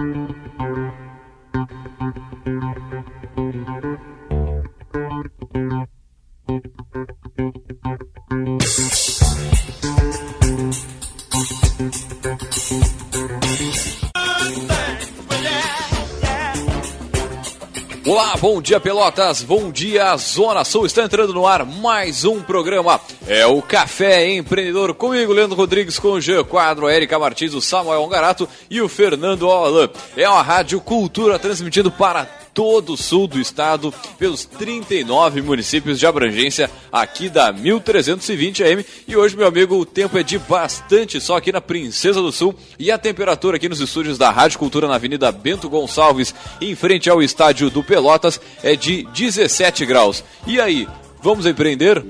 Thank you. Bom dia Pelotas, bom dia Zona Sul, está entrando no ar mais um programa, é o Café Empreendedor, comigo Leandro Rodrigues, com o Jean Quadro, a Erika Martins, o Samuel Ongarato e o Fernando Alain. É uma rádio cultura transmitindo para todo o sul do estado, pelos 39 municípios de abrangência aqui da 1320 AM. E hoje, meu amigo, o tempo é de bastante só aqui na Princesa do Sul e a temperatura aqui nos estúdios da Rádio Cultura na Avenida Bento Gonçalves, em frente ao estádio do Pelotas, é de 17 graus. E aí, vamos empreender?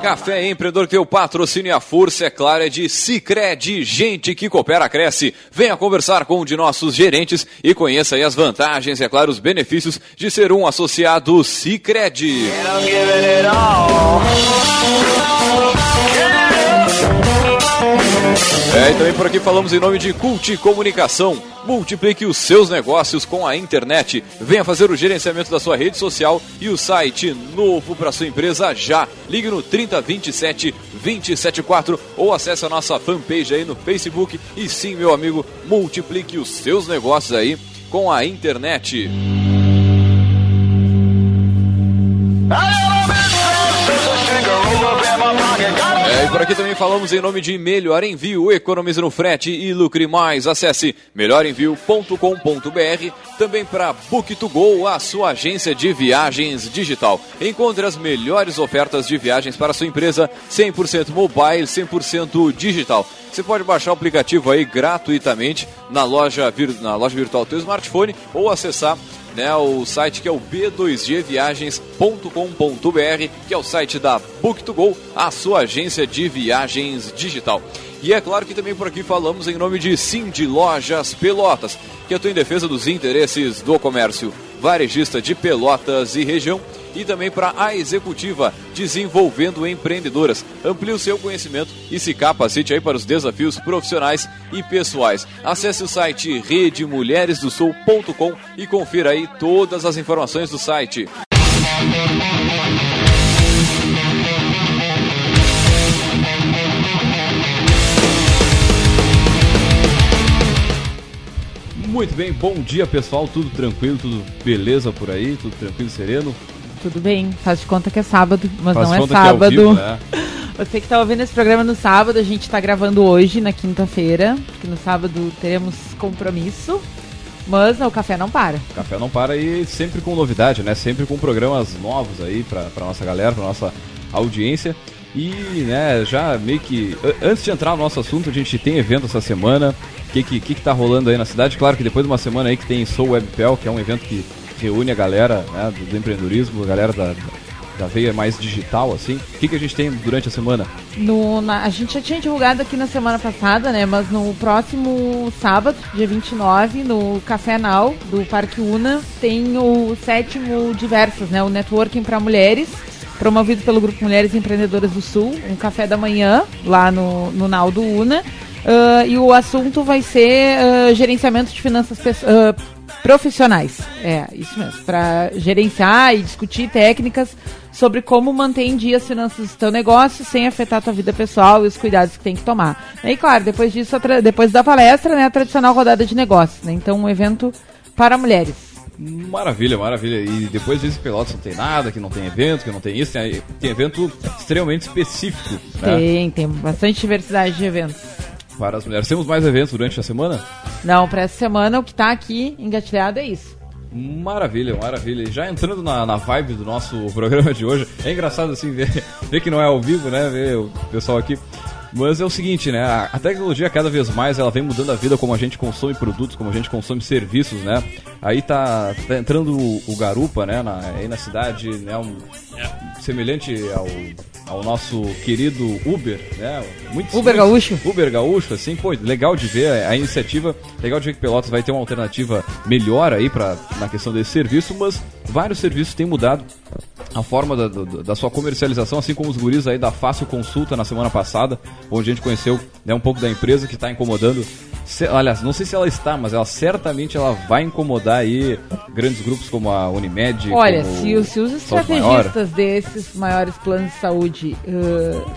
Café Empreendedor que tem o patrocínio e a força, é claro, é de Cicred, gente que coopera, cresce. Venha conversar com um de nossos gerentes e conheça as vantagens e, é claro, os benefícios de ser um associado Cicred. É, e também por aqui falamos em nome de Cult Comunicação. Multiplique os seus negócios com a internet. Venha fazer o gerenciamento da sua rede social e o site novo para sua empresa já. Ligue no 3027 274 ou acesse a nossa fanpage aí no Facebook. E sim, meu amigo, multiplique os seus negócios aí com a internet. Por aqui também falamos em nome de Melhor Envio, economize no frete e lucre mais. Acesse melhorenvio.com.br. Também para Book2Go, a sua agência de viagens digital. Encontre as melhores ofertas de viagens para sua empresa 100% mobile, 100% digital. Você pode baixar o aplicativo aí gratuitamente na loja, na loja virtual do seu smartphone ou acessar né, o site que é o b2gviagens.com.br, que é o site da Book2Go, a sua agência de viagens digital. E é claro que também por aqui falamos em nome de Cindy Lojas Pelotas, que atua em defesa dos interesses do comércio varejista de Pelotas e região e também para a executiva desenvolvendo empreendedoras. Amplie o seu conhecimento e se capacite aí para os desafios profissionais e pessoais. Acesse o site redemulheresdosul.com e confira aí todas as informações do site. Muito bem, bom dia pessoal, tudo tranquilo, tudo beleza por aí, tudo tranquilo, sereno? Tudo bem, faz de conta que é sábado, mas faz não é sábado. Que é vivo, né? Você que está ouvindo esse programa no sábado, a gente está gravando hoje, na quinta-feira, porque no sábado teremos compromisso. Mas não, o café não para. O café não para e sempre com novidade, né? Sempre com programas novos aí para nossa galera, para nossa audiência. E, né, já meio que. Antes de entrar no nosso assunto, a gente tem evento essa semana. O que, que, que, que tá rolando aí na cidade? Claro que depois de uma semana aí que tem Soul Webpel, que é um evento que reúne a galera né, do, do, empreendedorismo, a galera da, da veia mais digital, assim. O que, que a gente tem durante a semana? No, na, a gente já tinha divulgado aqui na semana passada, né? Mas no próximo sábado, dia 29, no Café Now do Parque Una, tem o sétimo Diversas, né? O Networking para Mulheres, promovido pelo Grupo Mulheres Empreendedoras do Sul, um café da manhã lá no, no Now do Una. Uh, e o assunto vai ser uh, gerenciamento de finanças uh, profissionais. É, isso mesmo. Para gerenciar e discutir técnicas sobre como manter em dia as finanças do teu negócio sem afetar a tua vida pessoal e os cuidados que tem que tomar. E claro, depois disso, depois da palestra, né, a tradicional rodada de negócios. Né? Então, um evento para mulheres. Maravilha, maravilha. E depois disso, Pelotas não tem nada, que não tem evento, que não tem isso. Tem, tem evento extremamente específico. Né? Tem, tem bastante diversidade de eventos para as mulheres. Temos mais eventos durante a semana? Não, para essa semana o que está aqui engatilhado é isso. Maravilha, maravilha. E já entrando na, na vibe do nosso programa de hoje, é engraçado assim ver, ver que não é ao vivo, né? Ver o pessoal aqui. Mas é o seguinte, né? A tecnologia cada vez mais ela vem mudando a vida como a gente consome produtos, como a gente consome serviços, né? Aí tá, tá entrando o, o Garupa, né? Na, aí na cidade, né? Um, semelhante ao, ao nosso querido Uber, né? Muito, Uber Gaúcho. Uber Gaúcho, assim, pô, legal de ver a iniciativa, legal de ver que Pelotas vai ter uma alternativa melhor aí pra, na questão desse serviço, mas vários serviços têm mudado a forma da, da, da, sua comercialização, assim como os guris aí da Fácil Consulta na semana passada, onde a gente conheceu né, um pouco da empresa que está incomodando se, aliás, não sei se ela está, mas ela certamente ela vai incomodar aí grandes grupos como a Unimed. Olha, se, se, os estrategistas desses maiores planos de saúde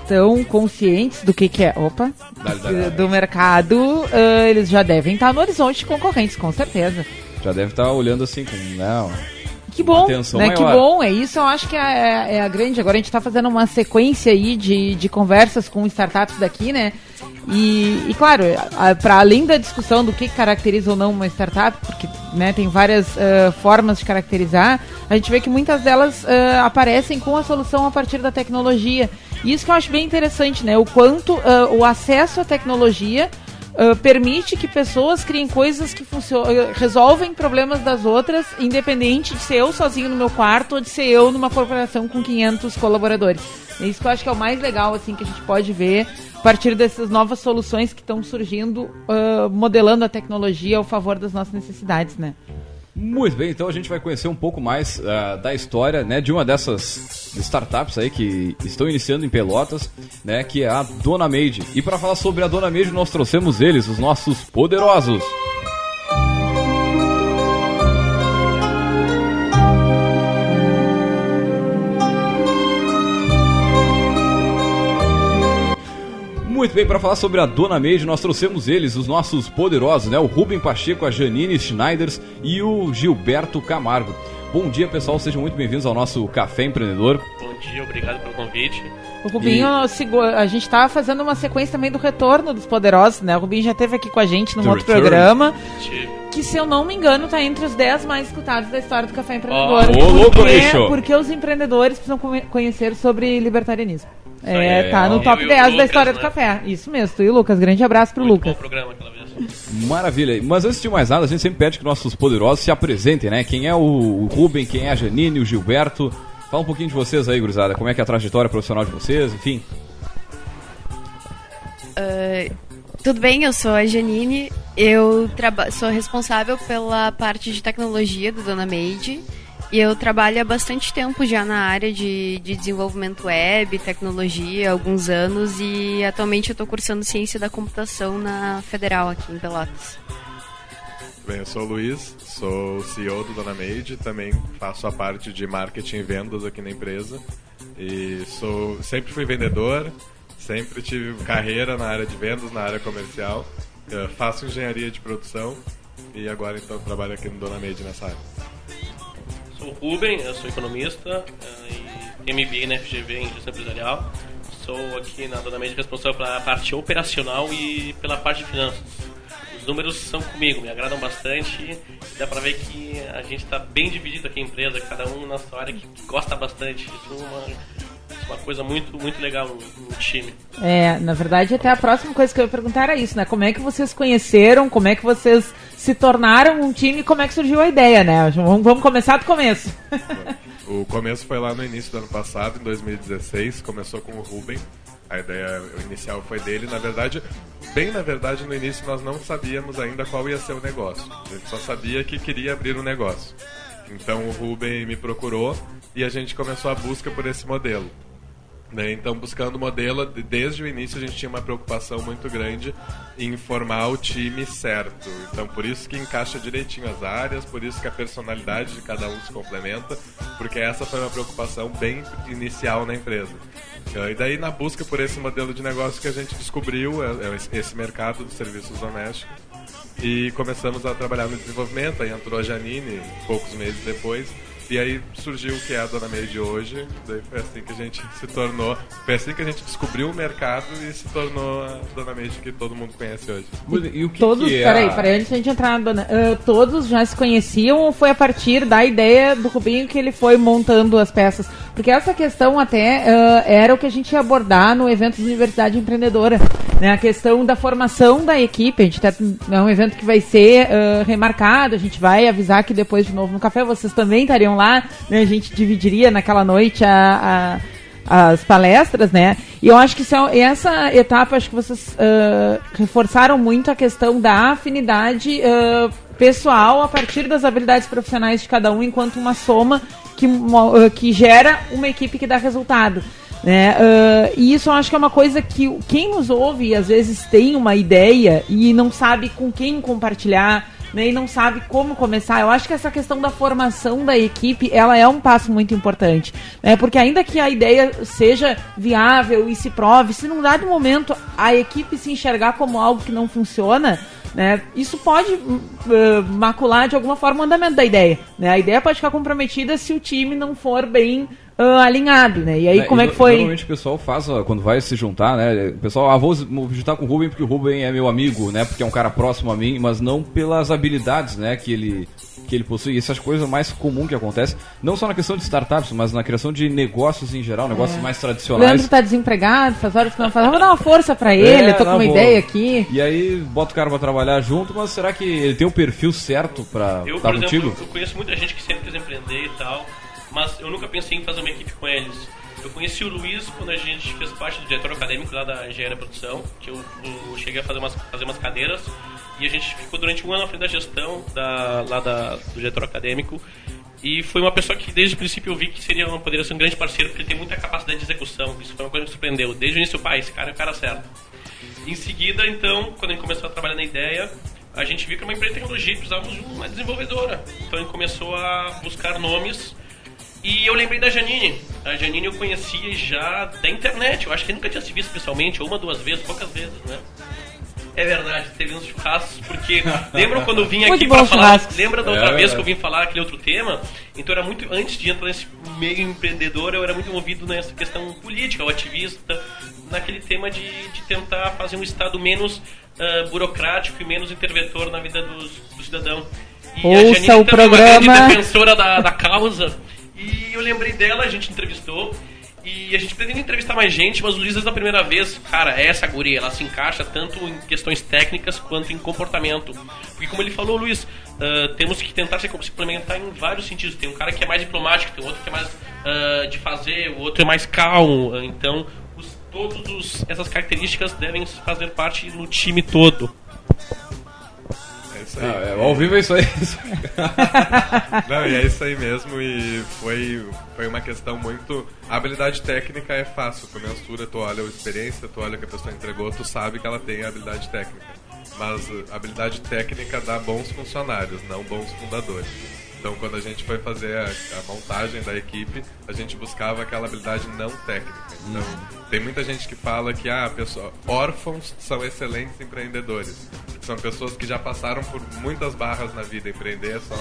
estão uh, conscientes do que, que é, opa, dale, dale, dale. do mercado, uh, eles já devem estar no horizonte de concorrentes, com certeza. Já deve estar olhando assim com, não, que bom, né? Que bom, é isso. Eu acho que é, é, a grande. Agora a gente está fazendo uma sequência aí de, de conversas com startups daqui, né? E, e claro, para além da discussão do que caracteriza ou não uma startup, porque né, tem várias uh, formas de caracterizar, a gente vê que muitas delas uh, aparecem com a solução a partir da tecnologia. E isso que eu acho bem interessante, né? O quanto uh, o acesso à tecnologia Uh, permite que pessoas criem coisas que resolvem problemas das outras, independente de ser eu sozinho no meu quarto ou de ser eu numa corporação com 500 colaboradores. É isso que eu acho que é o mais legal assim que a gente pode ver a partir dessas novas soluções que estão surgindo, uh, modelando a tecnologia ao favor das nossas necessidades, né? Muito bem, então a gente vai conhecer um pouco mais uh, da história né, de uma dessas startups aí que estão iniciando em Pelotas, né, que é a Dona Made. E para falar sobre a Dona Made, nós trouxemos eles, os nossos poderosos. Muito bem, para falar sobre a Dona Made, nós trouxemos eles, os nossos poderosos, né? O Rubem Pacheco, a Janine Schneiders e o Gilberto Camargo. Bom dia, pessoal, sejam muito bem-vindos ao nosso Café Empreendedor. Bom dia, obrigado pelo convite. O Rubinho, e... a gente está fazendo uma sequência também do retorno dos poderosos, né? O Rubinho já esteve aqui com a gente num outro return. programa. Que, se eu não me engano, está entre os 10 mais escutados da história do Café Empreendedor. Oh, porque, porque os empreendedores precisam conhecer sobre libertarianismo. É, tá no top 10 Lucas, da história né? do café. Isso mesmo, tu e o Lucas. Grande abraço pro Muito Lucas. programa aquela vez. Maravilha. Mas antes de mais nada, a gente sempre pede que nossos poderosos se apresentem, né? Quem é o Rubem, quem é a Janine, o Gilberto. Fala um pouquinho de vocês aí, gurizada. Como é que é a trajetória profissional de vocês, enfim. Tudo bem, eu sou a Janine. Eu sou responsável pela parte de tecnologia do Dona Made. E eu trabalho há bastante tempo já na área de, de desenvolvimento web, tecnologia, alguns anos, e atualmente eu estou cursando ciência da computação na Federal aqui em Pelotas. Bem, eu sou o Luiz, sou o CEO do Dona Made, também faço a parte de marketing e vendas aqui na empresa. E sou, sempre fui vendedor, sempre tive carreira na área de vendas, na área comercial. Eu faço engenharia de produção e agora então trabalho aqui no Dona Made nessa área sou o Ruben, eu sou economista eh, e MBA na FGV em gestão empresarial. Sou aqui na Dona Média responsável pela parte operacional e pela parte de finanças. Os números são comigo, me agradam bastante. Dá pra ver que a gente está bem dividido aqui a empresa, cada um na sua área que gosta bastante. Isso é uma, uma coisa muito, muito legal no, no, time. É, na verdade, até a próxima coisa que eu ia perguntar era isso, né? Como é que vocês conheceram, como é que vocês se tornaram um time e como é que surgiu a ideia, né? Vamos, vamos começar do começo. o começo foi lá no início do ano passado, em 2016, começou com o Ruben. A ideia inicial foi dele. Na verdade, bem na verdade, no início nós não sabíamos ainda qual ia ser o negócio. A gente só sabia que queria abrir um negócio. Então o Ruben me procurou e a gente começou a busca por esse modelo. Né? Então, buscando modelo, desde o início a gente tinha uma preocupação muito grande em formar o time certo. Então, por isso que encaixa direitinho as áreas, por isso que a personalidade de cada um se complementa, porque essa foi uma preocupação bem inicial na empresa. E daí, na busca por esse modelo de negócio que a gente descobriu, é, é esse mercado dos serviços domésticos, e começamos a trabalhar no desenvolvimento. Aí entrou a Janine, poucos meses depois, e aí surgiu o que é a Dona Meire de hoje. Daí foi assim que a gente se tornou. Foi assim que a gente descobriu o mercado e se tornou a Dona Meire que todo mundo conhece hoje. E o que, todos, que é peraí, a... peraí, antes de a gente entrar na Dona. Uh, todos já se conheciam ou foi a partir da ideia do Rubinho que ele foi montando as peças? Porque essa questão até uh, era o que a gente ia abordar no evento da Universidade Empreendedora. Né? A questão da formação da equipe. A gente tá, é um evento que vai ser uh, remarcado, a gente vai avisar que depois de novo no café vocês também estariam lá. Né? A gente dividiria naquela noite a, a, as palestras, né? E eu acho que é essa etapa, acho que vocês uh, reforçaram muito a questão da afinidade uh, pessoal a partir das habilidades profissionais de cada um, enquanto uma soma que, uh, que gera uma equipe que dá resultado. Né? Uh, e isso eu acho que é uma coisa que quem nos ouve às vezes tem uma ideia e não sabe com quem compartilhar, né, e não sabe como começar. Eu acho que essa questão da formação da equipe, ela é um passo muito importante, né, porque ainda que a ideia seja viável e se prove, se num dado momento a equipe se enxergar como algo que não funciona, né, isso pode uh, macular de alguma forma o andamento da ideia. Né? A ideia pode ficar comprometida se o time não for bem uh, alinhado, né? E aí, é, como é que foi? Normalmente o pessoal faz, quando vai se juntar, né? O pessoal, ah, vou me juntar com o Ruben porque o Ruben é meu amigo, né? Porque é um cara próximo a mim, mas não pelas habilidades, né? Que ele, que ele possui. Essas coisas mais comuns que acontecem, não só na questão de startups, mas na criação de negócios em geral, negócios é. mais tradicionais. Leandro tá desempregado, faz horas que não faz. Vou dar uma força para ele, é, tô com uma boa. ideia aqui. E aí, bota o cara pra trabalhar junto, mas será que ele tem o perfil certo pra eu, estar contigo? Exemplo, eu conheço muita gente que sempre quis empreender e tal mas eu nunca pensei em fazer uma equipe com eles. Eu conheci o Luiz quando a gente fez parte do diretor acadêmico lá da Engenharia Produção, que eu, eu, cheguei a fazer umas, fazer umas cadeiras e a gente ficou durante um ano na frente da gestão da, lá da, do diretor acadêmico. E foi uma pessoa que desde o princípio eu vi que seria, poderia ser um grande parceiro, porque ele tem muita capacidade de execução. Isso foi uma coisa que me surpreendeu. Desde o início, pai, esse cara é o cara certo. Em seguida, então, quando a gente começou a trabalhar na ideia, a gente viu que uma empresa de tecnologia precisávamos de uma desenvolvedora. Então a gente começou a buscar nomes e eu lembrei da Janine. A Janine eu conhecia já da internet. Eu acho que nunca tinha se visto pessoalmente, uma, duas vezes, poucas vezes, né? É verdade, teve uns churrascos, porque lembram quando eu vim aqui para falar. Lembra da outra é, vez é. que eu vim falar aquele outro tema? Então era muito. Antes de entrar nesse meio empreendedor, eu era muito movido nessa questão política, o ativista, naquele tema de, de tentar fazer um Estado menos uh, burocrático e menos interventor na vida dos, do cidadão. E Ouça a Janine o programa. é uma defensora da, da causa. E eu lembrei dela, a gente entrevistou. E a gente pretende entrevistar mais gente, mas o Luiz, da primeira vez, cara, é essa guria, ela se encaixa tanto em questões técnicas quanto em comportamento. Porque, como ele falou, Luiz, uh, temos que tentar se complementar em vários sentidos. Tem um cara que é mais diplomático, tem outro que é mais uh, de fazer, o outro é mais calmo. Então, todas essas características devem fazer parte no time todo isso aí. Ah, é, ao vivo é isso aí. Não, e é isso aí mesmo. E foi, foi uma questão muito. A habilidade técnica é fácil. Tu mensura, tu olha a experiência, tu olha que a pessoa entregou, tu sabe que ela tem a habilidade técnica. Mas a habilidade técnica dá bons funcionários, não bons fundadores. Então, quando a gente foi fazer a, a, montagem da equipe, a gente buscava aquela habilidade não técnica. Então, uhum. tem muita gente que fala que ah, pessoa, órfãos são excelentes empreendedores. São pessoas que já passaram por muitas barras na vida. Empreender é só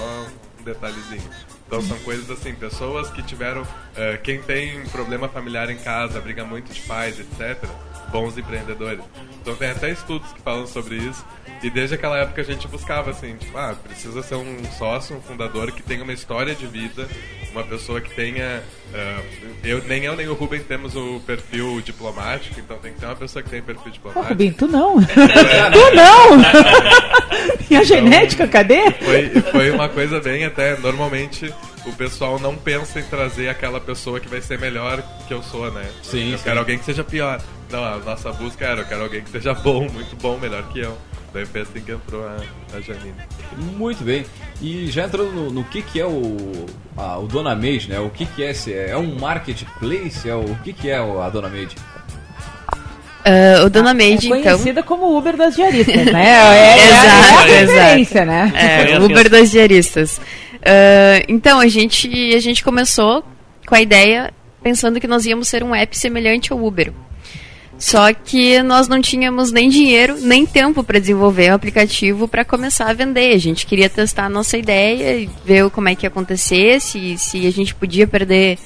um detalhezinho. Então, são coisas assim, pessoas que tiveram. Uh, quem tem problema familiar em casa, briga muito de pais, etc. Bons empreendedores. Então, tem até estudos que falam sobre isso. E desde aquela época a gente buscava assim, tipo, ah, precisa ser um sócio, um fundador que tenha uma história de vida, uma pessoa que tenha. Uh, eu, nem eu nem o Ruben temos o perfil diplomático, então tem que ter uma pessoa que tem perfil diplomático. Ô, Rubem, tu não! tu não! e a então, genética, cadê? Foi, foi uma coisa bem até. Normalmente o pessoal não pensa em trazer aquela pessoa que vai ser melhor que eu sou, né? Sim. Eu sim. quero alguém que seja pior. Não, a nossa busca era, eu quero alguém que seja bom, muito bom, melhor que eu. Daí foi assim que entrou a, a Janine. Muito bem. E já entrando no, no que, que é o, a, o Dona Made, né? O que, que é esse? É um marketplace? É o, o que, que é a Dona Made? Uh, o Dona ah, Made, é conhecida então... como Uber das diaristas, né? É, é, exato, é a referência, né? É, o Uber das diaristas. Uh, então, a gente, a gente começou com a ideia pensando que nós íamos ser um app semelhante ao Uber. Só que nós não tínhamos nem dinheiro, nem tempo para desenvolver o aplicativo para começar a vender. A gente queria testar a nossa ideia, ver como é que ia acontecer, se, se a gente podia perder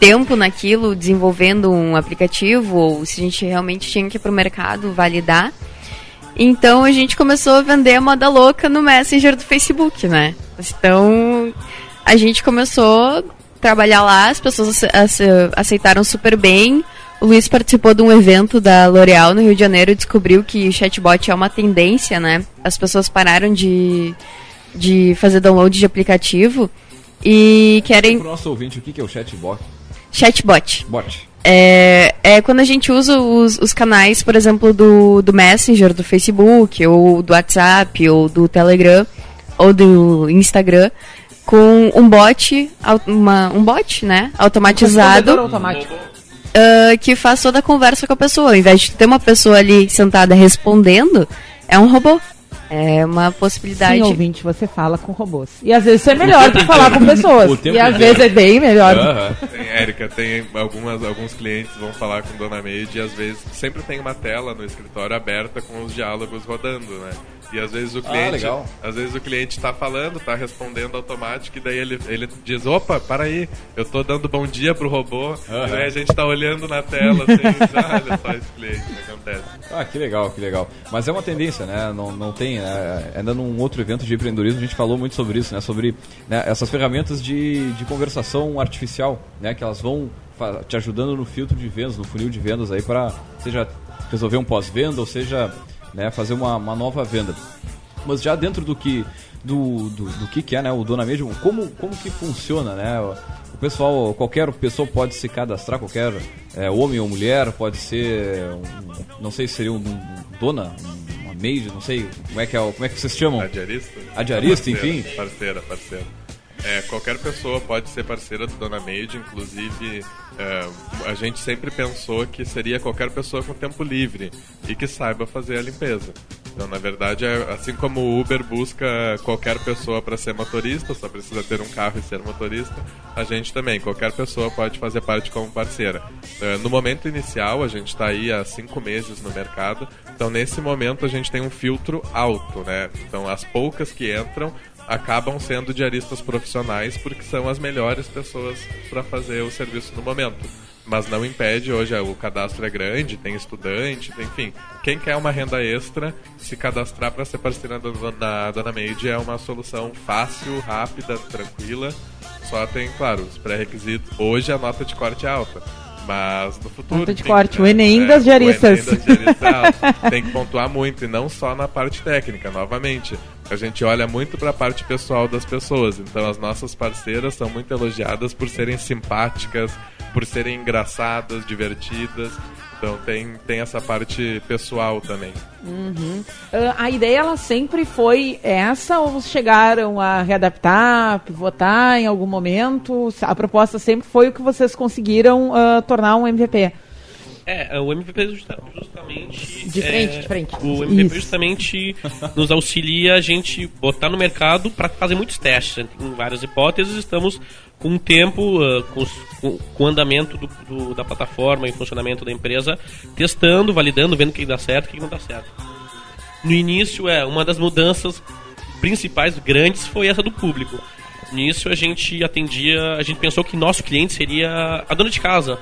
tempo naquilo desenvolvendo um aplicativo ou se a gente realmente tinha que ir para o mercado validar. Então a gente começou a vender a moda louca no Messenger do Facebook, né? Então a gente começou trabalhar lá, as pessoas aceitaram super bem. O Luiz participou de um evento da L'Oréal no Rio de Janeiro e descobriu que o chatbot é uma tendência, né? As pessoas pararam de, de fazer download de aplicativo e querem. Para o nosso ouvinte, o que é o chatbot? Chatbot. Bot. É, é quando a gente usa os, os canais, por exemplo, do, do Messenger, do Facebook, ou do WhatsApp, ou do Telegram, ou do Instagram, com um bot, uma, um bot, né, automatizado. Um automático. Uh, que faz toda a conversa com a pessoa. Ao invés de ter uma pessoa ali sentada respondendo, é um robô. É uma possibilidade. Sim, ouvinte, você fala com robôs. E às vezes isso é melhor do que falar com pessoas. E às vezes é bem melhor. Uhum. Tem, Érica, tem algumas, alguns clientes vão falar com Dona Meide e às vezes sempre tem uma tela no escritório aberta com os diálogos rodando, né? E às vezes o ah, cliente, ah, às vezes o cliente está falando, está respondendo automático e daí ele, ele diz, opa, para aí, eu estou dando bom dia pro robô. Uhum. E aí a gente está olhando na tela assim, olha só esse cliente que acontece. Ah, que legal, que legal. Mas é uma tendência, né? Não, não tem, né? Ainda num outro evento de empreendedorismo a gente falou muito sobre isso, né? Sobre né, essas ferramentas de, de conversação artificial, né? Que elas vão te ajudando no filtro de vendas, no funil de vendas aí para seja resolver um pós-venda ou seja né, fazer uma, uma nova venda. Mas já dentro do que do, do, do que, que é né, o Dona Medium, como, como que funciona, né? O pessoal, qualquer pessoa pode se cadastrar, qualquer é, homem ou mulher, pode ser, um, não sei se seria um, um dona, uma maid, não sei como é que, é, como é que vocês chamam? Adiarista. Adiarista, parceira, enfim. Parceira, parceira. É, qualquer pessoa pode ser parceira do Dona Maid, inclusive é, a gente sempre pensou que seria qualquer pessoa com tempo livre e que saiba fazer a limpeza. Então, na verdade, é, assim como o Uber busca qualquer pessoa para ser motorista, só precisa ter um carro e ser motorista, a gente também, qualquer pessoa pode fazer parte como parceira. É, no momento inicial, a gente está aí há cinco meses no mercado, então nesse momento a gente tem um filtro alto, né? Então, as poucas que entram acabam sendo diaristas profissionais porque são as melhores pessoas para fazer o serviço no momento. Mas não impede, hoje o cadastro é grande, tem estudante, tem, enfim. Quem quer uma renda extra, se cadastrar para ser parceira da Dona Made é uma solução fácil, rápida, tranquila. Só tem, claro, os pré-requisitos. Hoje a nota de corte é alta mas no futuro. Nota de corte, o Enem das diaristas. O Enem das tem que pontuar muito, e não só na parte técnica, novamente. A gente olha muito para a parte pessoal das pessoas. Então as nossas parceiras são muito elogiadas por serem simpáticas, por serem engraçadas, divertidas. Então tem, tem essa parte pessoal também. Uhum. Uh, a ideia ela sempre foi essa ou chegaram a readaptar, pivotar em algum momento? A proposta sempre foi o que vocês conseguiram uh, tornar um MVP? É, o MVP justamente. De frente, é, de frente. O MVP Isso. justamente nos auxilia a gente botar no mercado para fazer muitos testes. Em várias hipóteses, estamos com o tempo, com, com, com, o andamento do, do, da plataforma e funcionamento da empresa, testando, validando, vendo o que dá certo e o que não dá certo. No início, é uma das mudanças principais, grandes, foi essa do público. Nisso a gente atendia, a gente pensou que nosso cliente seria a dona de casa.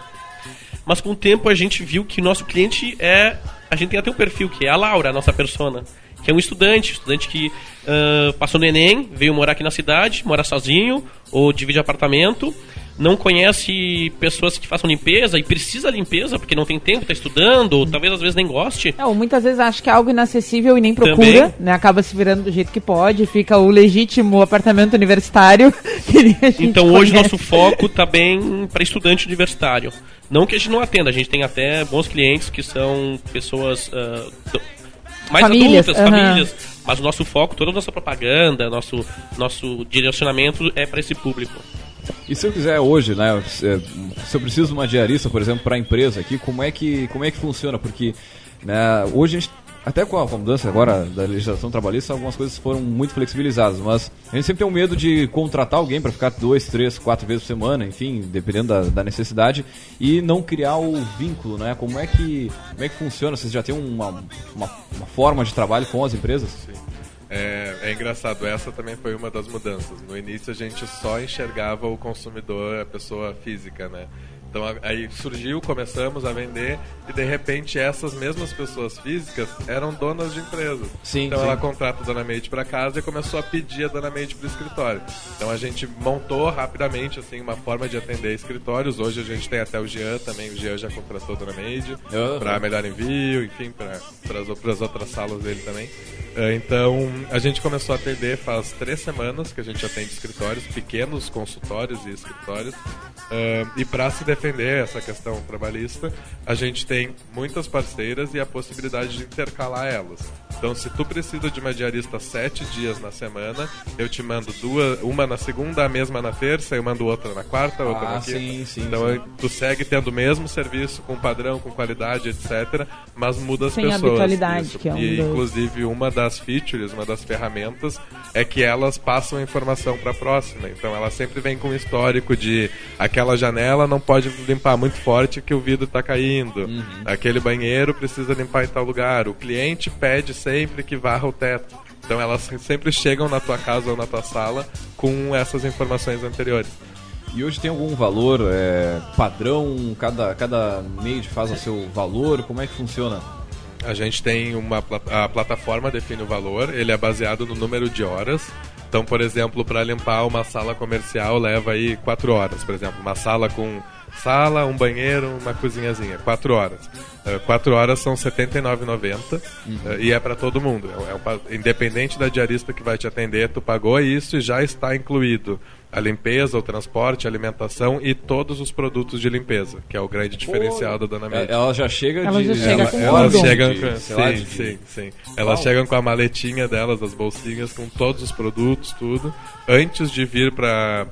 Mas com o tempo a gente viu que nosso cliente é. A gente tem até um perfil, que é a Laura, a nossa persona que é um estudante, estudante que uh, passou no Enem, veio morar aqui na cidade, mora sozinho ou divide apartamento, não conhece pessoas que façam limpeza e precisa limpeza porque não tem tempo, está estudando, ou talvez às vezes nem goste. É, ou muitas vezes acha que é algo inacessível e nem procura, né? Acaba se virando do jeito que pode, fica o legítimo apartamento universitário. então hoje nosso foco está bem para estudante universitário. Não que a gente não atenda, a gente tem até bons clientes que são pessoas uh, mais famílias, adultas, uhum. famílias. Mas o nosso foco, toda a nossa propaganda, nosso, nosso direcionamento é para esse público. E se eu quiser hoje, né, se eu preciso de uma diarista, por exemplo, para a empresa aqui, como é que, como é que funciona? Porque né, hoje a gente até com a, mudança agora da legislação trabalhista, algumas coisas foram muito flexibilizadas, mas a gente sempre tem um medo de contratar alguém para ficar dois, três, quatro vezes por semana, enfim, dependendo da, da, necessidade, e não criar o vínculo, né? Como é que, como é que funciona? Vocês já têm uma, uma, uma forma de trabalho com as empresas? Sim. É, é, engraçado, essa também foi uma das mudanças. No início a gente só enxergava o consumidor, a pessoa física, né? Então aí surgiu, começamos a vender e de repente essas mesmas pessoas físicas eram donas de empresas. Sim, então sim. ela contrata a Dona Meide para casa e começou a pedir a Dona Meide para o escritório. Então a gente montou rapidamente assim uma forma de atender escritórios. Hoje a gente tem até o Jean também, o Jean já contratou a Dona Meide Aham. para melhor envio, enfim, para as outras salas dele também. Eh, Então, a gente começou a atender faz três semanas que a gente atende escritórios, pequenos consultórios e escritórios. Eh, e para se defender essa questão trabalhista, a gente tem muitas parceiras e a possibilidade de intercalar elas. Então, se tu precisa de uma diarista sete dias na semana, eu te mando duas, uma na segunda, a mesma na terça, eu mando outra na quarta, outra Ah, na quinta. sim, sim, então, sim. tu segue tendo o mesmo serviço, com padrão, com qualidade, etc. Mas muda as Sem pessoas. habitualidade, Isso. que é um E, dos- inclusive, uma das features, uma das ferramentas, é que elas passam a informação para a próxima. Então, ela sempre vem com um histórico de aquela janela não pode limpar muito forte que o vidro está caindo. Uhum. Aquele banheiro precisa limpar em tal lugar. O cliente pede sempre que varra o teto. Então, elas sempre chegam na tua casa ou na tua sala com essas informações anteriores. E hoje tem algum valor é, padrão? Cada, cada maid faz o seu valor? Como é que funciona? A gente tem uma a plataforma define o valor, ele é baseado no número de horas. Então, por exemplo, para limpar uma sala comercial leva aí 4 horas, por exemplo, uma sala com sala, um banheiro, uma cozinhazinha, 4 horas. 4 horas são R$ 79,90 eh, e é para todo mundo. É, é um independente da diarista que vai te atender, tu pagou isso e já está incluído a limpeza, o transporte, a alimentação e todos os produtos de limpeza, que é o grande diferencial da Dona Média. Ela já chega Ela de. já chega ela, com ela Elas chegam de- com, sim, de- sim, sim. Elas Uau. chegam com a maletinha delas, as bolsinhas, com todos os produtos, tudo, antes de vir pra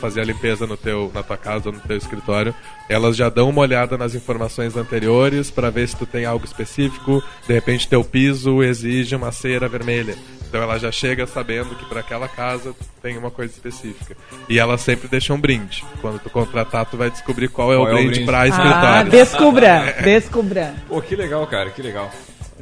fazer a limpeza no teu, na tua casa ou no teu escritório. Elas já dão uma olhada nas informações anteriores para ver se tu tem algo específico. De repente, teu piso exige uma cera vermelha. Então ela já chega sabendo que para aquela casa tem uma coisa específica. E ela sempre deixa um brinde. Quando tu contratar, tu vai descobrir qual é Qual o é o brinde brinde. para Ah, escritório. descubra, descubra. Pô, que legal, cara, que legal.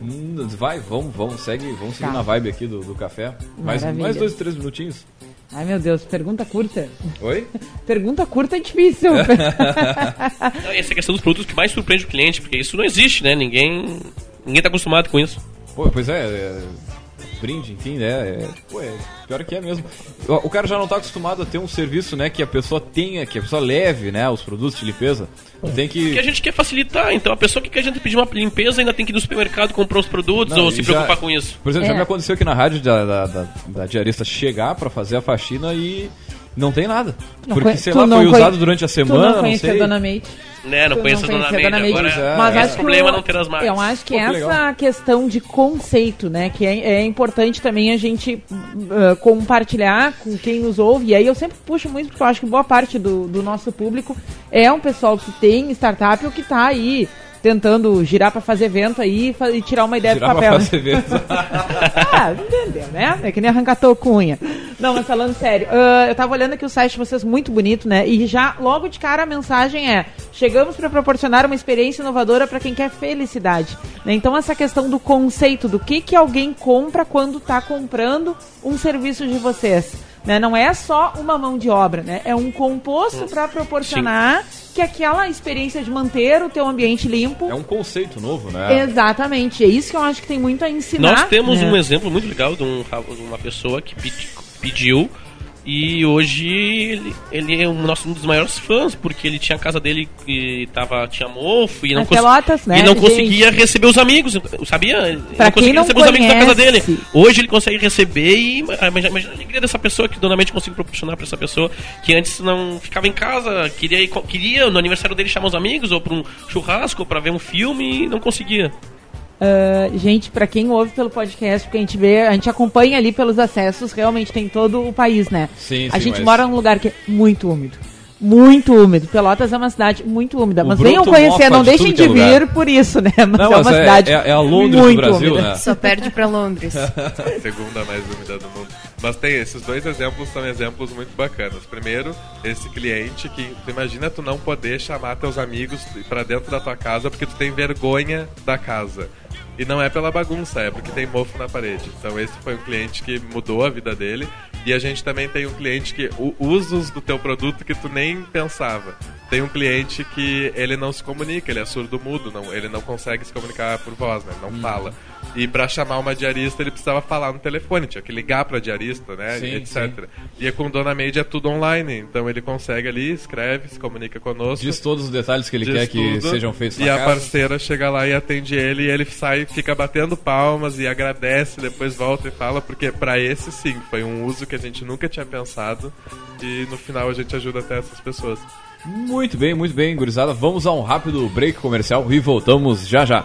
Hum, Vai, vamos, vamos, segue, vamos seguir Tá. na vibe aqui do, do café. Mais, Maravilha. mais dois, três minutinhos. Ai, meu Deus, pergunta curta. Oi? Pergunta curta é difícil. Não, essa é a questão dos produtos que mais surpreende o cliente, porque isso não existe, né? Ninguém ninguém tá acostumado com isso. Pô, pois é, é, brinde, enfim, né? É, pô, é, pior que é mesmo. O, o cara já não tá acostumado a ter um serviço, né, que a pessoa tenha, que a pessoa leve, né, os produtos de limpeza. Tem Porque a que. gente quer facilitar, então a pessoa que quer a gente pedir uma limpeza ainda tem que ir no supermercado comprar os produtos Não, ou se já- preocupar com isso. Por exemplo, já É. me aconteceu aqui na rádio da, da, da, da diarista chegar pra fazer a faxina e não tem nada. Não Porque, sei tu lá, não foi usado durante a Tu semana, não não, conhecia sei. a Dona Meite? Né, não conheço a conhecia Dona Meide. agora. Mas é. acho problema o- não ter as marcas. Eu acho que Pô, que essa legal. questão de conceito, né, que é, é importante também a gente uh, compartilhar com quem nos ouve. E aí eu sempre puxo muito porque eu acho que boa parte do, do nosso público é um pessoal que tem startup ou que tá aí tentando girar pra fazer evento aí e tirar uma ideia Girar do pra papel. né? fazer evento. Ah, entendeu, né? É que nem arrancar tocunha. Não, mas falando sério, ah, eu tava olhando aqui o site de vocês muito bonito, né? E já logo de cara a mensagem é: chegamos para proporcionar uma experiência inovadora para quem quer felicidade. né? Então essa questão do conceito do que que alguém compra quando tá comprando um serviço de vocês. Né? Não é só uma mão de obra, né? É um composto para proporcionar que aquela experiência de manter o teu ambiente limpo. É um conceito novo, né? Exatamente, é isso que eu acho que tem muito a ensinar. Nós temos né? um exemplo muito legal de, um, de uma pessoa que pedi- pediu e hoje ele, ele é um, nosso, um dos maiores fãs, porque ele tinha a casa dele que tava, tinha mofo e não, As Pelotas, né, e não gente? conseguia receber os amigos, sabia? Ele Pra não conseguia não receber os amigos da casa dele. conhece. Hoje ele consegue receber e imagina, imagina a alegria dessa pessoa que Dona Mente consegue proporcionar pra essa pessoa que antes não ficava em casa, queria, queria no aniversário dele chamar os amigos ou pra um churrasco, ou pra ver um filme e não conseguia. Ah, gente, pra quem ouve pelo podcast, porque a gente vê, a gente acompanha ali pelos acessos, realmente tem todo o país, né? Sim, a sim, gente mas- mora num lugar que é muito úmido. Muito úmido. Pelotas é uma cidade muito úmida. O mas venham conhecer, não de deixem de é lugar. vir por isso, né? Mas Não, é mas uma é, cidade é, é a Londres muito do Brasil, úmida. né? Só perde pra Londres. segunda mais úmida do mundo. Mas tem esses dois exemplos são exemplos muito bacanas. Primeiro, esse cliente que tu imagina tu não poder chamar teus amigos pra dentro da tua casa porque tu tem vergonha da casa. E não é pela bagunça, é porque tem mofo na parede. Então esse foi um cliente que mudou a vida dele E a gente também tem um cliente que usos do teu produto que tu nem pensava. Tem um cliente que ele não se comunica, ele é surdo-mudo, não, ele não consegue se comunicar por voz, né? Não Hum. fala. E pra chamar uma diarista ele precisava falar no telefone, tinha que ligar pra diarista, né? Sim, etc. E com Dona Made é tudo online, então ele consegue ali, escreve, se comunica conosco. Diz todos os detalhes que ele quer que tudo, sejam feitos E a casa. parceira chega lá e atende ele e ele sai, fica batendo palmas e agradece, depois volta e fala, porque pra esse sim, foi um uso que a gente nunca tinha pensado e no final a gente ajuda até essas pessoas. Muito bem, muito bem, gurizada. Vamos a um rápido break comercial e voltamos já já.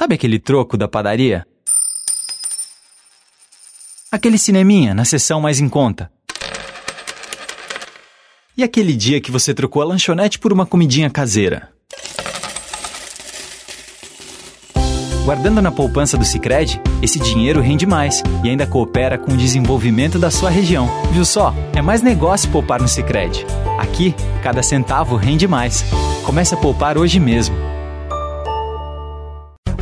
Sabe aquele troco da padaria? Aquele cineminha na sessão mais em conta? E aquele dia que você trocou a lanchonete por uma comidinha caseira? Guardando na poupança do Sicredi, esse dinheiro rende mais e ainda coopera com o desenvolvimento da sua região. Viu só? É mais negócio poupar no Sicredi. Aqui, cada centavo rende mais. Comece a poupar hoje mesmo.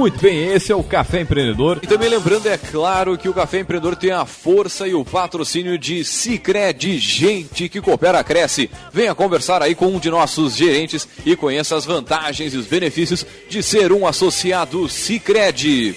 Muito bem, esse é o Café Empreendedor. E também lembrando, é claro, que o Café Empreendedor tem a força e o patrocínio de Cicred, gente que coopera, cresce. Venha conversar aí com um de nossos gerentes e conheça as vantagens e os benefícios de ser um associado Cicred.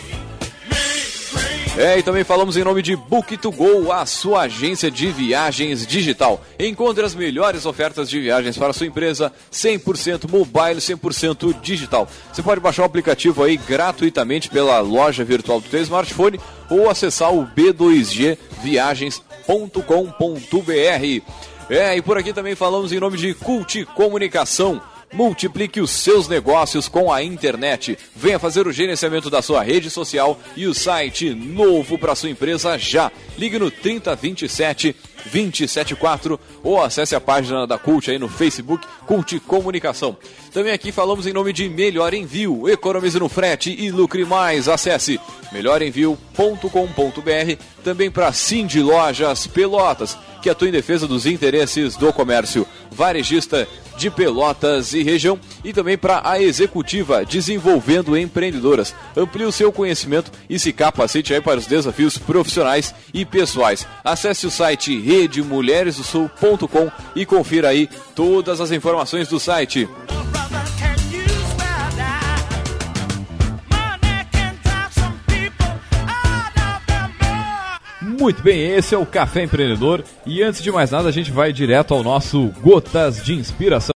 É, e também falamos em nome de Book2Go, a sua agência de viagens digital. Encontre as melhores ofertas de viagens para a sua empresa, 100% mobile, 100% digital. Você pode baixar o aplicativo aí gratuitamente pela loja virtual do seu smartphone ou acessar o b2gviagens.com.br. É, e por aqui também falamos em nome de Cult Comunicação. Multiplique os seus negócios com a internet. Venha fazer o gerenciamento da sua rede social e o site novo para sua empresa já. Ligue no 3027 274 ou acesse a página da Cult aí no Facebook Cult Comunicação. Também aqui falamos em nome de Melhor Envio. Economize no frete e lucre mais. Acesse melhorenvio.com.br. Também para Cindy Lojas Pelotas, que atua em defesa dos interesses do comércio varejista de Pelotas e região e também para a Executiva Desenvolvendo Empreendedoras. Amplie o seu conhecimento e se capacite aí para os desafios profissionais e pessoais. Acesse o site redemulheresdosul.com e confira aí todas as informações do site. Muito bem, esse é o Café Empreendedor e antes de mais nada a gente vai direto ao nosso Gotas de Inspiração.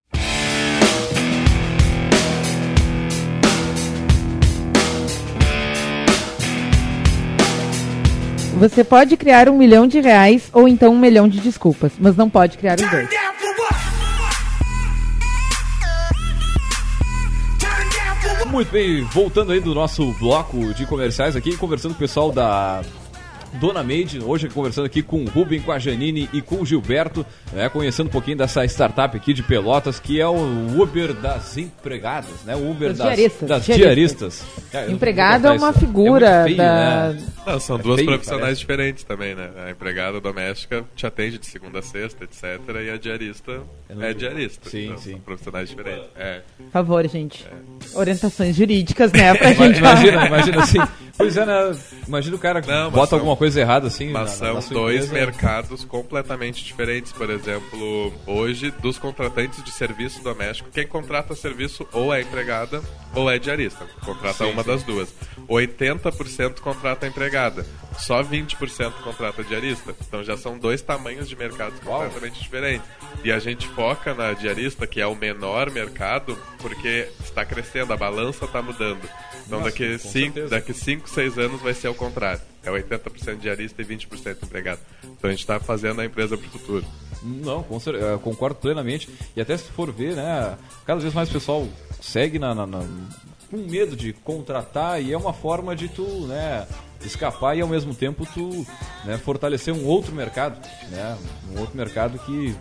Você pode criar um milhão de reais ou então um milhão de desculpas, mas não pode criar os dois. Muito bem, voltando aí do nosso bloco de comerciais aqui, conversando com o pessoal da Dona Made, hoje conversando aqui com o Rubem, com a Janine e com o Gilberto, né, conhecendo um pouquinho dessa startup aqui de Pelotas, que é o Uber das empregadas, né? O Uber Das das, diaristas, das diaristas. diaristas. É, Empregada é uma botar isso. figura É feio, da- né? Não, são É duas feio, profissionais parece. diferentes também, né? A empregada doméstica te atende de segunda a sexta, etc. E a diarista no- é diarista. Sim, então, sim. São profissionais diferentes. É. Por favor, gente. Orientações jurídicas, né? Pra gente Imagina, imagina assim. Pois é, né? Imagina o cara Não, bota são- alguma coisa errada assim. Mas na- são na sua dois empresa. mercados completamente diferentes. Por exemplo, hoje, dos contratantes de serviço doméstico, quem contrata serviço ou é empregada ou é diarista. Contrata Sim, uma sim. das duas. 80% contrata empregada. Só 20% contrata diarista. Então já são dois tamanhos de mercados Uau. completamente diferentes. E a gente foca na diarista, que é o menor mercado, porque está crescendo, a balança está mudando. Então Nossa, daqui com 5, certeza. daqui 5, 6 anos vai ser o contrário. É 80% diarista e 20% empregado. Então a gente está fazendo a empresa para o futuro. Não, concordo plenamente. E até se for ver, né? Cada vez mais o pessoal segue na, na- na- com medo de contratar e é uma forma de tu, né? Escapar e ao mesmo tempo tu né, fortalecer um outro mercado, né? Um outro mercado que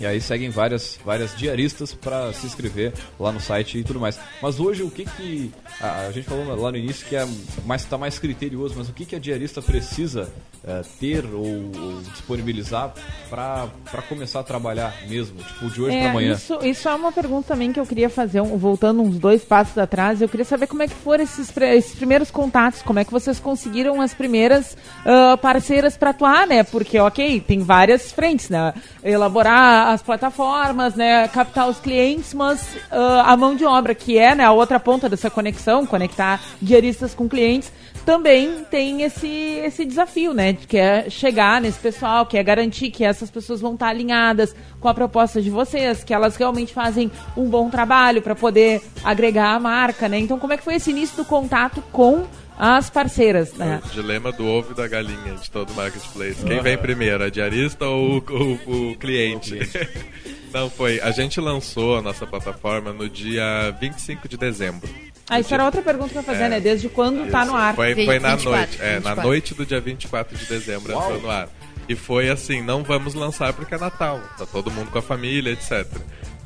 e aí seguem várias, várias diaristas para se inscrever lá no site e tudo mais. Mas hoje o que que a, a gente falou lá no início que é mais está mais criterioso, mas o que que a diarista precisa eh, ter ou, ou disponibilizar para começar a trabalhar mesmo, tipo de hoje É, para amanhã? Isso, isso é uma pergunta também que eu queria fazer, um- voltando uns dois passos atrás. Eu queria saber como é que foram esses, esses primeiros contatos, como é que vocês conseguiram as primeiras ah, parceiras para atuar, né? Porque, ok, tem várias frentes, né? Elaborar as plataformas, né? Captar os clientes, mas ah, a mão de obra, que é né, a outra ponta dessa conexão, conectar diaristas com clientes, também tem esse, esse desafio, né? Que é chegar nesse pessoal, que é garantir que essas pessoas vão estar alinhadas com a proposta de vocês, que elas realmente fazem um bom trabalho para poder agregar a marca, né? Então, como é que foi esse início do contato com as parceiras, né? O dilema do ovo e da galinha de todo marketplace. Quem vem primeiro, a diarista ou o, o- o cliente? Não, foi. A gente lançou a nossa plataforma no dia 25 de dezembro. Ah, isso era outra pergunta que eu ia fazer, É. né? Desde quando tá no ar? Foi, foi na 24, noite. É, na 24. noite do dia 24 de dezembro entrou no ar. E foi assim, não vamos lançar porque é Natal. Tá todo mundo com a família, etc.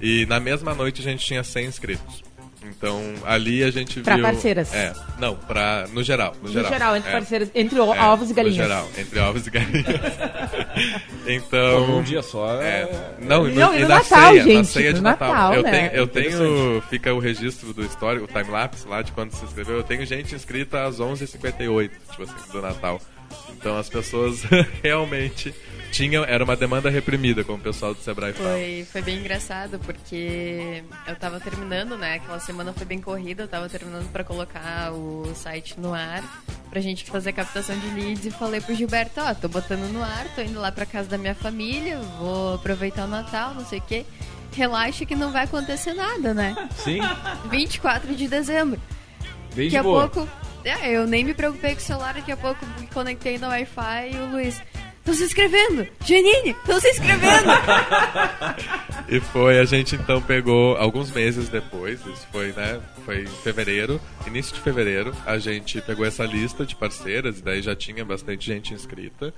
E na mesma noite a gente tinha 100 inscritos. Então ali a gente Pra viu. parceiras. É, não, pra, no geral. No, No geral, entre é. parceiras, entre o- É, ovos e galinhas. No geral, entre ovos e galinhas. então. Um dia só é- É, não, e no, Não, e no na Natal, ceia, na gente, ceia de no Natal. Natal, eu né? tenho, eu tenho, fica o registro do histórico, o timelapse lá de quando se inscreveu. Eu tenho gente inscrita às 11h58, tipo assim, do Natal. Então as pessoas realmente tinham, era uma demanda reprimida, como o pessoal do Sebrae fala. Foi, foi bem engraçado, porque eu tava terminando, né? Aquela semana foi bem corrida, eu tava terminando pra colocar o site no ar, pra gente fazer a captação de leads e falei pro Gilberto, ó, tô botando no ar, tô indo lá pra casa da minha família, vou aproveitar o Natal, não sei o quê. Relaxa que não vai acontecer nada, né? Sim, 24 de dezembro. bem Daqui de a boa. pouco. É, eu nem me preocupei com o celular, daqui a pouco me conectei no Wi-Fi e o Luiz. Estão se inscrevendo! Janine, estão se inscrevendo! E foi, a gente então pegou alguns meses depois, isso foi, né? Foi em fevereiro, início de fevereiro, a gente pegou essa lista de parceiras, e daí já tinha bastante gente inscrita,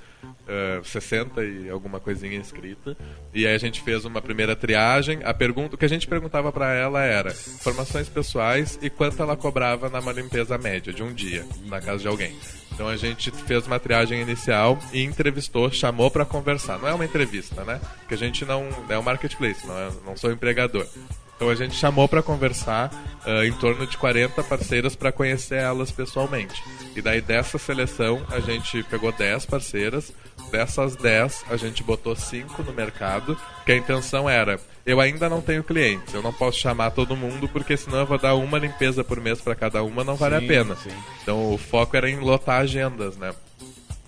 eh, 60 e alguma coisinha inscrita. E aí a gente fez uma primeira triagem. A pergunta, o que a gente perguntava para ela era informações pessoais e quanto ela cobrava numa limpeza média de um dia na casa de alguém. Então a gente fez uma triagem inicial e entrevistou, chamou para conversar. Não é uma entrevista, né? Porque a gente não é um marketplace, não, é, não sou empregador. Então a gente chamou para conversar ah, em torno de 40 parceiras para conhecer elas pessoalmente. E daí dessa seleção a gente pegou 10 parceiras. Dessas 10 a gente botou 5 no mercado, que a intenção era eu ainda não tenho clientes, eu não posso chamar todo mundo porque senão eu vou dar uma limpeza por mês para cada uma, não vale Sim, a pena. sim. Então o foco era em lotar agendas, né?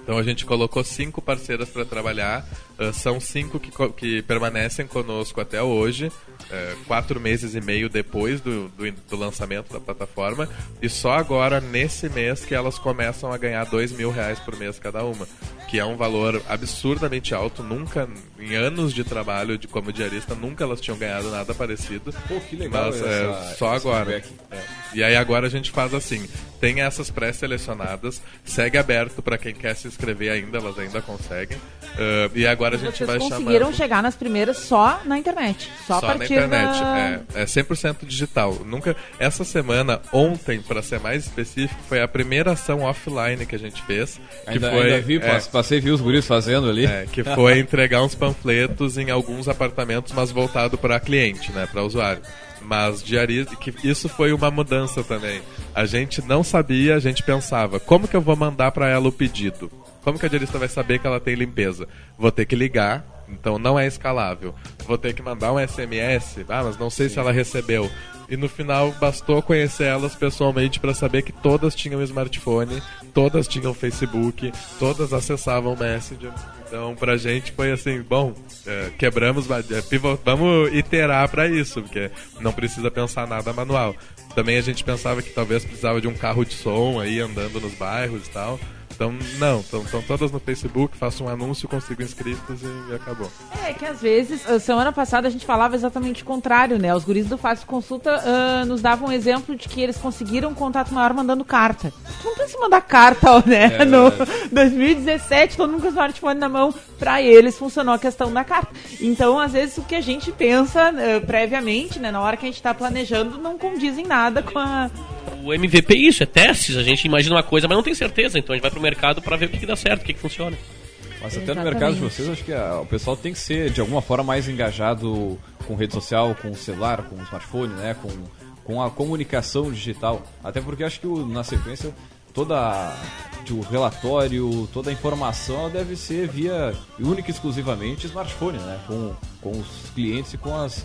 Então a gente colocou cinco parceiras para trabalhar, ah, são cinco que, que permanecem conosco até hoje, eh, quatro meses e meio depois do, do, do lançamento da plataforma, e só agora, nesse mês, que elas começam a ganhar dois mil reais por mês cada uma, que é um valor absurdamente alto, nunca, em anos de trabalho de como diarista, nunca elas tinham ganhado nada parecido. Pô, que legal Mas essa- é, só agora. É. E aí agora a gente faz assim, tem essas pré-selecionadas, segue aberto para quem quer se inscrever ainda, elas ainda conseguem. Uh, e agora a gente Vocês vai conseguiram chamando... chegar nas primeiras só na internet. Só, Só a partir internet, é, é 100% digital. Nunca essa semana, ontem, para ser mais específico, foi a primeira ação offline que a gente fez, que Ainda, foi ainda vi, é, passei vi os guris fazendo ali. é, que foi entregar uns panfletos em alguns apartamentos, mas voltado para cliente, né, para usuário. Mas diarista, que isso foi uma mudança também. A gente não sabia, a gente pensava, como que eu vou mandar para ela o pedido? Como que a diarista vai saber que ela tem limpeza? Vou ter que ligar, então não é escalável. Vou ter que mandar um SMS, ah, mas não sei se ela recebeu. E no final bastou conhecer elas pessoalmente para saber que todas tinham smartphone, todas tinham Facebook, todas acessavam o Messenger. Então pra gente foi assim, bom, é, quebramos, é, pivot, vamos iterar para isso, porque não precisa pensar nada manual. Também a gente pensava que talvez precisava de um carro de som aí andando nos bairros e tal. Então, não, estão todas no Facebook, faço um anúncio, consigo inscritos e, e acabou. É que às vezes, a semana passada a gente falava exatamente o contrário, né? Os guris do Fácil Consulta ah, nos davam um exemplo de que eles conseguiram um contato maior mandando carta. Não precisa mandar carta, né? É no 2017, todo mundo com o smartphone na mão, pra eles funcionou a questão da carta. Então, às vezes, o que a gente pensa ah, previamente, né? Na hora que a gente tá planejando, não condiz em nada com a. O MVP é isso, é testes. A gente imagina uma coisa, mas não tem certeza. Então a gente vai pro mercado para ver o que, que dá certo, o que, que funciona. Mas até no Exatamente. mercado de vocês, acho que ah, o pessoal tem que ser, de alguma forma, mais engajado com rede social, com o celular, com o smartphone, né? Com, com a comunicação digital. Até porque acho que o- na sequência toda a- o relatório, toda a informação deve ser via única e exclusivamente smartphone, né? Com, com os clientes e com as,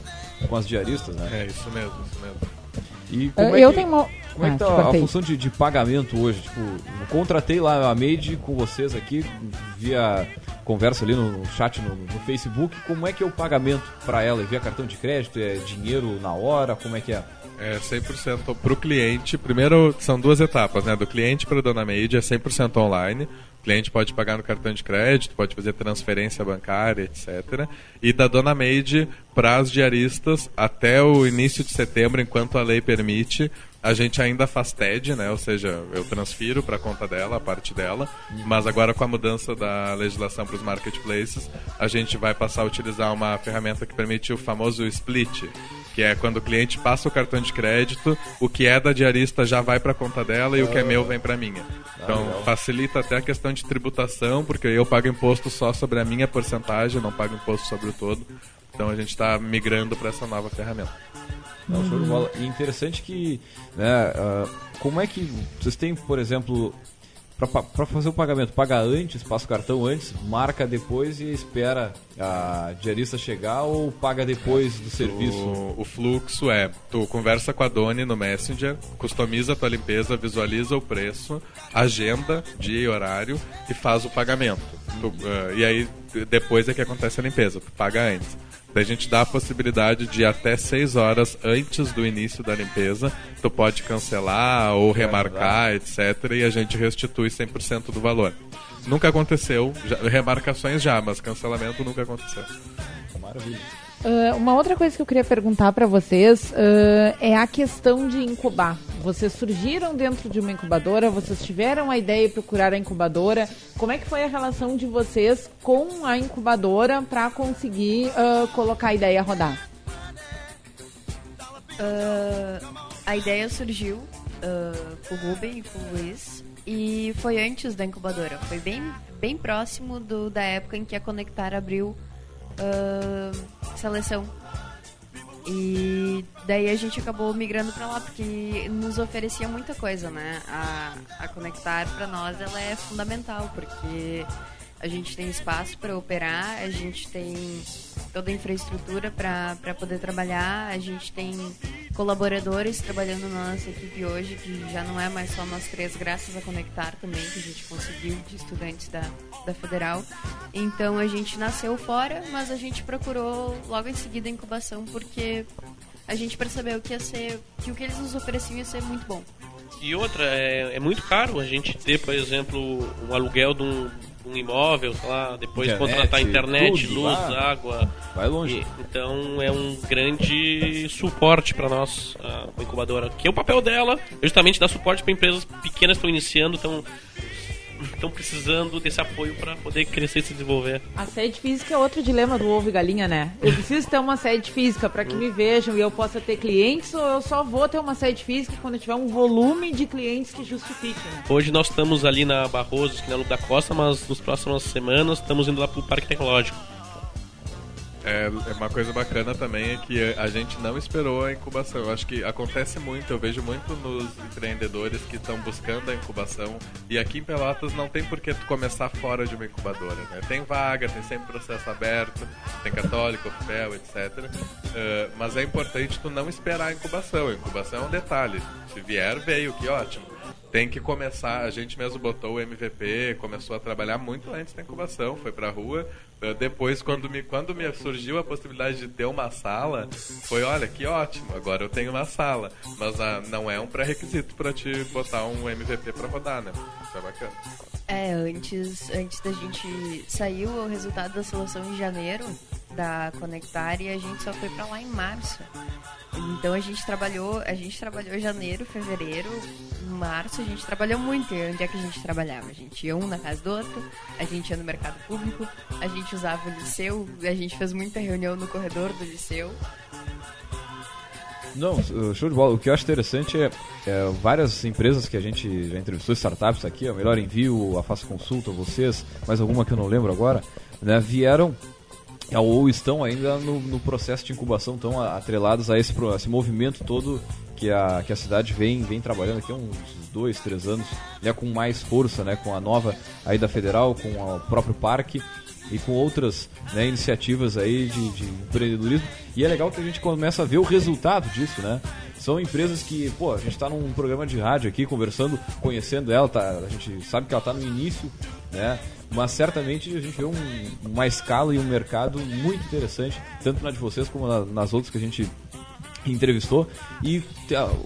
com as diaristas, né? É isso mesmo, isso mesmo. E como é eu que- tenho uma. Como é que Ah, tá te a função de, de pagamento hoje? Tipo, eu contratei lá a Made com vocês aqui, via conversa ali no chat no, no Facebook. Como é que é o pagamento para ela? É Via cartão de crédito? É dinheiro na hora? Como é que é? É 100% para o cliente. Primeiro, são duas etapas, né? Do cliente para a Dona Made é 100% online. O cliente pode pagar no cartão de crédito, pode fazer transferência bancária, etc. E da Dona Made para as diaristas até o início de setembro, enquanto a lei permite, a gente ainda faz TED, né? Ou seja, eu transfiro para a conta dela, a parte dela. Mas agora com a mudança da legislação para os marketplaces, a gente vai passar a utilizar uma ferramenta que permite o famoso split, que é quando o cliente passa o cartão de crédito, o que é da diarista já vai para a conta dela e o que é meu vem para minha. Então facilita até a questão de tributação, porque eu pago imposto só sobre a minha porcentagem, não pago imposto sobre o todo. Então a gente está migrando para essa nova ferramenta. Não, show de bola. E interessante que, né, ah, como é que vocês têm, por exemplo, para fazer o pagamento, paga antes, passa o cartão antes, marca depois e espera a diarista chegar ou paga depois do serviço? O, o fluxo é, tu conversa com a Doni no Messenger, customiza a tua limpeza, visualiza o preço, agenda dia e horário e faz o pagamento. Tu, eh, e aí depois é que acontece a limpeza, tu paga antes. Daí a gente dá a possibilidade de até 6 horas antes do início da limpeza, tu pode cancelar ou remarcar, etc. E a gente restitui 100% do valor. Nunca aconteceu, já- remarcações já, mas cancelamento nunca aconteceu. Maravilha. Ah, uma outra coisa que eu queria perguntar para vocês ah, é a questão de incubar. Vocês surgiram dentro de uma incubadora, vocês tiveram a ideia de procurar a incubadora. Como é que foi a relação de vocês com a incubadora para conseguir ah, colocar a ideia a rodar? A ideia surgiu ah, com o Ruben e com o Luiz e foi antes da incubadora. Foi bem, bem próximo do, da época em que a Conectar abriu seleção. E daí a gente acabou migrando pra lá porque nos oferecia muita coisa, né? A, a Conectar pra nós ela é fundamental porque a gente tem espaço para operar, a gente tem toda a infraestrutura para poder trabalhar, a gente tem colaboradores trabalhando na nossa equipe hoje, que já não é mais só nós três, graças a Conectar também, que a gente conseguiu de estudantes da, da Federal. Então a gente nasceu fora, mas a gente procurou logo em seguida a incubação, porque a gente percebeu que ia ser que o que eles nos ofereciam ia ser muito bom. E outra, é, é muito caro a gente ter, por exemplo, um aluguel de um, um imóvel, sei lá, depois Internet, contratar internet, tudo, luz, ah, água. Vai longe. E, então é um grande suporte para nós, a incubadora. Que é o papel dela, é justamente dar suporte para empresas pequenas que estão iniciando, estão estão precisando desse apoio para poder crescer e se desenvolver. A sede física é outro dilema do ovo e galinha, né? Eu preciso ter uma sede física para que me vejam e eu possa ter clientes ou eu só vou ter uma sede física quando tiver um volume de clientes que justifique, né? Hoje nós estamos ali na Barroso, na Luta da Costa, mas nas próximas semanas estamos indo lá para o Parque Tecnológico. É, é uma coisa bacana também é que a gente não esperou a incubação. Eu acho que acontece muito, eu vejo muito nos empreendedores que estão buscando a incubação. E aqui em Pelotas não tem por que tu começar fora de uma incubadora. Né? Tem vaga, tem sempre processo aberto, tem católico, FEL, etc. Uh, mas é importante tu não esperar a incubação. A incubação é um detalhe. Se vier, veio, que ótimo tem que começar. A gente mesmo botou o MVP, começou a trabalhar muito antes da incubação, foi pra rua. Eh, depois, quando me, quando me surgiu a possibilidade de ter uma sala, foi: olha, que ótimo, agora eu tenho uma sala. Mas ah, não é um pré-requisito para te botar um MVP para rodar, né? Isso é bacana. É, antes, antes da gente saiu o resultado da seleção em janeiro da Conectar e a gente só foi pra lá em março. Então a gente trabalhou, a gente trabalhou janeiro, fevereiro, março, a gente trabalhou muito. E onde é que a gente trabalhava? A gente ia um na casa do outro, a gente ia no mercado público, a gente usava o liceu, a gente fez muita reunião no corredor do liceu. Não, show de bola. O que eu acho interessante é, é várias empresas que a gente já entrevistou, startups aqui, a Melhor Envio, a Faça Consulta, vocês, mais alguma que eu não lembro agora, né, vieram ou estão ainda no, no processo de incubação, estão atrelados a esse, a esse movimento todo que a, que a cidade vem, vem trabalhando aqui há uns dois, três anos, né, com mais força, né, com a nova aí da Federal, com o próprio parque e com outras né, iniciativas aí de, de, empreendedorismo. E é legal que a gente começa a ver o resultado disso, né? São empresas que, pô, a gente está num programa de rádio aqui conversando, conhecendo ela, tá, a gente sabe que ela está no início, né? Mas certamente a gente vê um, uma escala e um mercado muito interessante, tanto na de vocês como na, nas outras que a gente entrevistou. E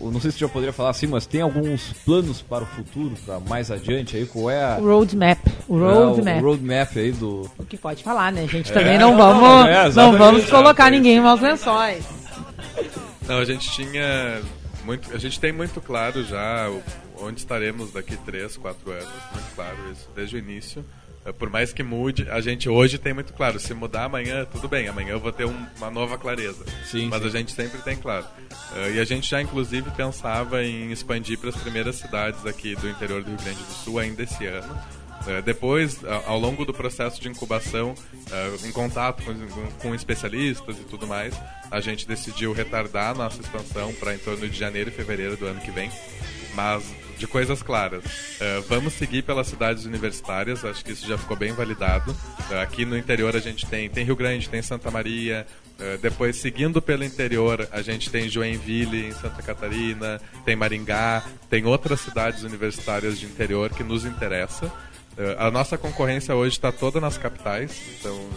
não sei se já poderia falar assim, mas tem alguns planos para o futuro, para mais adiante aí? Qual é a. Roadmap. O roadmap. É, o roadmap aí do. O que pode falar, né? A gente também é, não, vamos, não, é, não vamos colocar ninguém em maus lençóis. Não, a gente tinha. Muito, a gente tem muito claro já onde estaremos daqui 3, 4 anos, muito claro isso, desde o início. É, por mais que mude, a gente hoje tem muito claro. Se mudar amanhã, tudo bem. Amanhã eu vou ter um, uma nova clareza. Sim, Mas sim. a gente sempre tem claro. Uh, e a gente já, inclusive, pensava em expandir para as primeiras cidades aqui do interior do Rio Grande do Sul ainda esse ano. Uh, depois, ao longo do processo de incubação, uh, em contato com, com, especialistas e tudo mais, a gente decidiu retardar a nossa expansão para em torno de janeiro e fevereiro do ano que vem. Mas de coisas claras. Uh, vamos seguir pelas cidades universitárias, acho que isso já ficou bem validado. Uh, aqui no interior a gente tem, tem Rio Grande, tem Santa Maria. Uh, depois, seguindo pelo interior, a gente tem Joinville, em Santa Catarina, tem Maringá, tem outras cidades universitárias de interior que nos interessa. a nossa concorrência hoje está toda nas capitais, então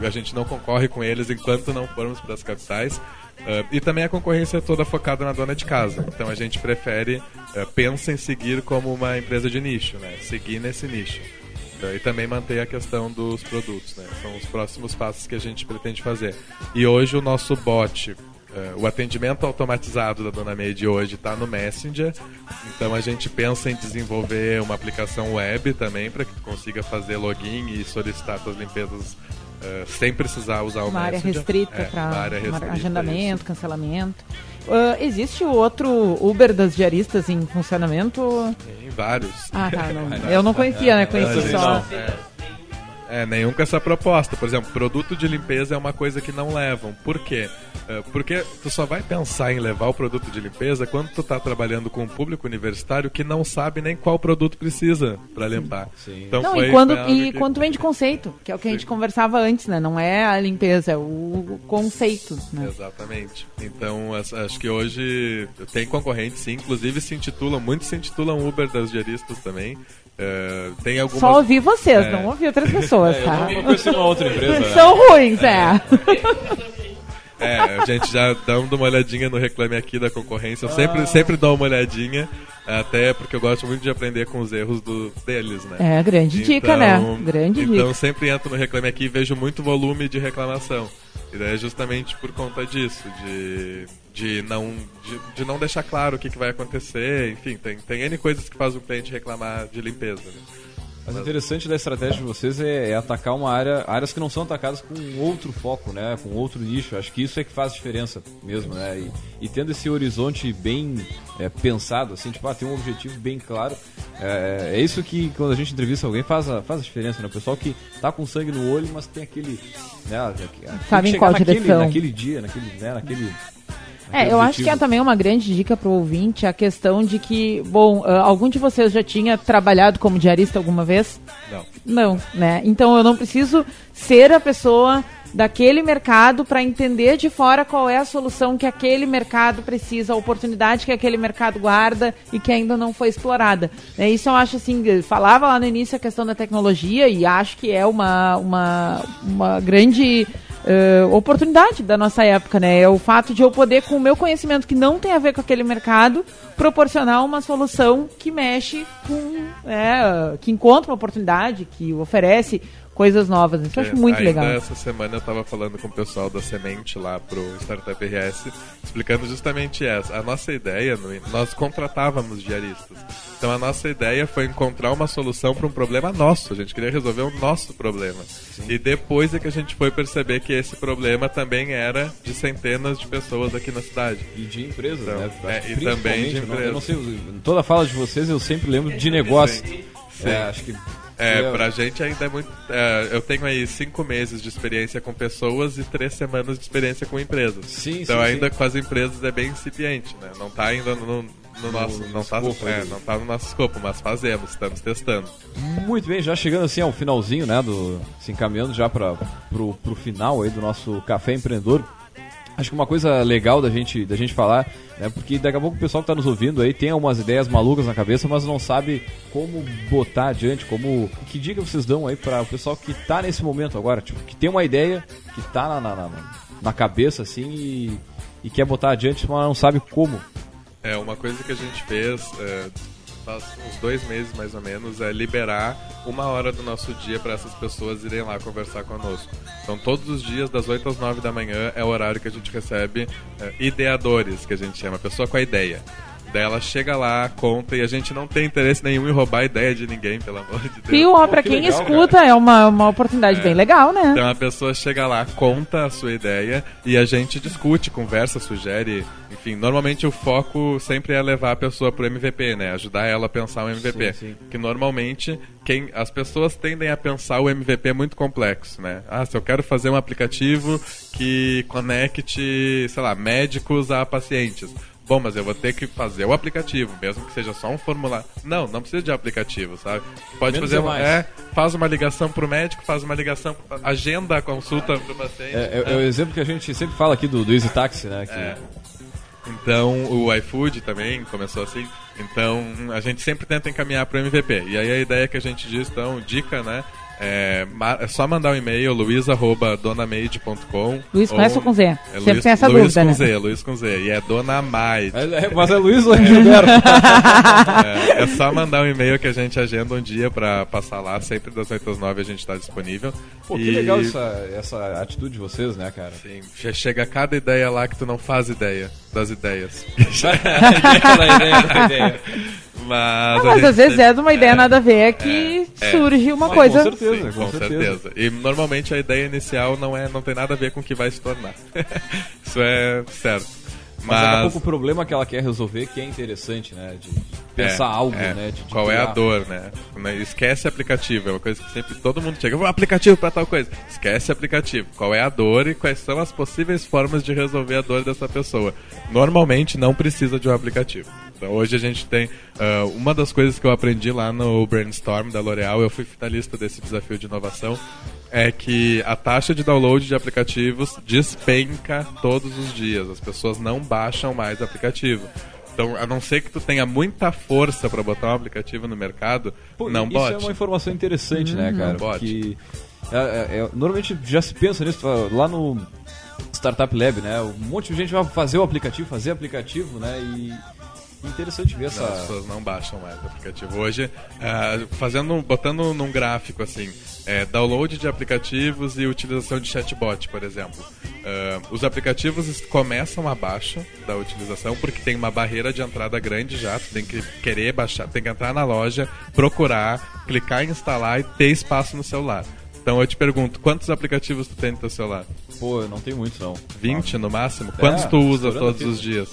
a gente não concorre com eles enquanto não formos para as capitais. Uh, e também a concorrência é toda focada na dona de casa. Então a gente prefere, uh, pensa em seguir como uma empresa de nicho, né? Seguir nesse nicho. Uh, e também manter a questão dos produtos, né? São os próximos passos que a gente pretende fazer. E hoje o nosso bot, o atendimento automatizado da Dona Meide hoje está no Messenger. Então a gente pensa em desenvolver uma aplicação web também para que tu consiga fazer login e solicitar suas limpezas Uh, sem precisar usar o uma área restrita é, para agendamento, cancelamento. Uh, existe o outro Uber das diaristas em funcionamento? Tem vários. Ah, tá. Não, eu não conhecia, né? Conheci só. É. É, nenhum com essa proposta. Por exemplo, produto de limpeza é uma coisa que não levam. Por quê? É, porque tu só vai pensar em levar o produto de limpeza quando tu está trabalhando com um público universitário que não sabe nem qual produto precisa para limpar. Sim. Então não, e quando, e que... quando vem de conceito, que é o que Sim. a gente conversava antes, né? Não é a limpeza, é o conceito. Né? Exatamente. Então, acho que hoje tem concorrentes, sim. Inclusive se intitulam, muitos se intitulam Uber das diaristas também. É, tem algumas... Só ouvi vocês, é. não ouvi outras pessoas, é, tá? Eu conheci uma outra empresa. Né? São ruins, é. É, a gente já dando uma olhadinha no Reclame Aqui da concorrência. Eu sempre, sempre dou uma olhadinha, até porque eu gosto muito de aprender com os erros do, deles, né? É, grande dica, né? Grande então, dica. Então sempre entro no Reclame Aqui e vejo muito volume de reclamação. E daí é justamente por conta disso, de, de, não, de, de não deixar claro o que, que vai acontecer. Enfim, tem, tem N coisas que faz o cliente reclamar de limpeza. Né? Mas o interessante da estratégia de vocês é, é, atacar uma área, áreas que não são atacadas com outro foco, né? Com outro nicho. Acho que isso é que faz diferença mesmo, né? E, e tendo esse horizonte bem é, pensado, assim, tipo, ah, tem um objetivo bem claro. É, é, isso que quando a gente entrevista alguém faz a, faz a diferença, né? O pessoal que tá com sangue no olho, mas tem aquele. Né, Sabe em qual naquele, direção. naquele dia, naquele, né, naquele é, eu acho que é também uma grande dica para o ouvinte a questão de que, bom, uh, algum de vocês já tinha trabalhado como diarista alguma vez? Não. Não, né? Então eu não preciso ser a pessoa daquele mercado para entender de fora qual é a solução que aquele mercado precisa, a oportunidade que aquele mercado guarda e que ainda não foi explorada. É, isso eu acho assim, falava lá no início a questão da tecnologia e acho que é uma, uma, uma grande uh, oportunidade da nossa época, né? É o fato de eu poder, com o meu conhecimento que não tem a ver com aquele mercado, proporcionar uma solução que mexe com. É, que encontra uma oportunidade, que oferece coisas novas. Isso eu acho muito ainda legal. Essa semana eu estava falando com o pessoal da Semente lá pro Startup RS, explicando justamente essa. A nossa ideia, nós contratávamos diaristas. Então a nossa ideia foi encontrar uma solução para um problema nosso. A gente queria resolver o nosso problema. Sim. E depois é que a gente foi perceber que esse problema também era de centenas de pessoas aqui na cidade. E de empresas, então, né? É, e também de empresas. Eu não sei, toda fala de vocês eu sempre lembro de negócio. Sim. Sim. É, acho que é, eu... pra gente ainda é muito. É, eu tenho aí cinco meses de experiência com pessoas e três semanas de experiência com empresas. Sim, então sim, ainda sim. com as empresas é bem incipiente, né? Não tá ainda no, no nosso, não, tá, escopo, é, não tá no nosso escopo, mas fazemos, estamos testando. Muito bem, já chegando assim ao finalzinho, né, do, se encaminhando já para pro, pro final aí do nosso Café Empreendedor. Acho que uma coisa legal da gente, da gente falar, né, porque daqui a pouco o pessoal que está nos ouvindo aí tem algumas ideias malucas na cabeça, mas não sabe como botar adiante, como. Que dica vocês dão aí para o pessoal que está nesse momento agora, tipo, que tem uma ideia, que está na, na, na, na, cabeça assim e, e, quer botar adiante, mas não sabe como. É, uma coisa que a gente fez. É faz uns dois meses mais ou menos, é liberar uma hora do nosso dia para essas pessoas irem lá conversar conosco. Então, todos os dias, das 8 às 9 da manhã, é o horário que a gente recebe é, ideadores, que a gente chama, pessoa com a ideia. Daí ela chega lá, conta, e a gente não tem interesse nenhum em roubar a ideia de ninguém, pelo amor de Deus. Viu? Ó, pra que quem legal, escuta, cara. é uma, uma oportunidade é. bem legal, né? Então a pessoa chega lá, conta a sua ideia, e a gente discute, conversa, sugere. Enfim, normalmente o foco sempre é levar a pessoa pro MVP, né? Ajudar ela a pensar o MVP. Sim, sim. Que normalmente quem, as pessoas tendem a pensar o MVP muito complexo, né? Ah, se eu quero fazer um aplicativo que conecte, sei lá, médicos a pacientes bom, mas eu vou ter que fazer o aplicativo, mesmo que seja só um formulário. Não, não precisa de aplicativo, sabe? Pode Menos fazer é uma, é, faz uma ligação pro médico, faz uma ligação, agenda a consulta pro paciente. É, é, é, o exemplo que a gente sempre fala aqui do, do Easy Taxi, né? Que... É. Então, o iFood também começou assim. Então, a gente sempre tenta encaminhar para o MVP. E aí a ideia que a gente diz, então, dica, né? É, é só mandar um e-mail, luiz.donamaid.com. Luiz começa ou com Z. É Sempre Luiz, tem essa Luiz dúvida, com né? Z, Luiz com Z. E é Dona Maid. É, mas é Luiz ou é Gilberto? é, é só mandar um e-mail que a gente agenda um dia pra passar lá. Sempre das 8 às 9 a gente tá disponível. Pô, que legal essa, essa atitude de vocês, né, cara? Sim. Já chega cada ideia lá que tu não faz ideia das ideias. da ideia, da ideia. Mas, mas às vezes é de uma ideia é, nada a ver que é, surge uma coisa. Com certeza, Sim, com, com certeza. certeza. E normalmente a ideia inicial não, é, não tem nada a ver com o que vai se tornar. Isso é certo. Mas, mas daqui a pouco o problema que ela quer resolver que é interessante, né? De pensar é, algo, é. né? De, de Qual criar. é a dor, né? Esquece aplicativo, é uma coisa que sempre todo mundo chega, aplicativo para tal coisa. Esquece aplicativo. Qual é a dor e quais são as possíveis formas de resolver a dor dessa pessoa? Normalmente não precisa de um aplicativo. Então, hoje a gente tem uh, uma das coisas que eu aprendi lá no Brainstorm da L'Oréal, eu fui finalista desse desafio de inovação, é que a taxa de download de aplicativos despenca todos os dias. As pessoas não baixam mais aplicativo. Então, a não ser que tu tenha muita força para botar um aplicativo no mercado, Pô, não isso bote. Isso é uma informação interessante, né, uhum. cara? Não bote. Porque é, é, é, normalmente já se pensa nisso lá no Startup Lab, né? Um monte de gente vai fazer o aplicativo, fazer aplicativo, né? E interessante ver essa. As pessoas não baixam mais o aplicativo. Hoje, é, fazendo, botando num gráfico assim, é, download de aplicativos e utilização de chatbot, por exemplo. É, os aplicativos começam abaixo da utilização porque tem uma barreira de entrada grande já. Tu tem que querer baixar, tem que entrar na loja, procurar, clicar em instalar e ter espaço no celular. Então eu te pergunto, quantos aplicativos tu tem no teu celular? Pô, eu não tenho muito não. 20 no máximo? Quantos tu usa todos os dias?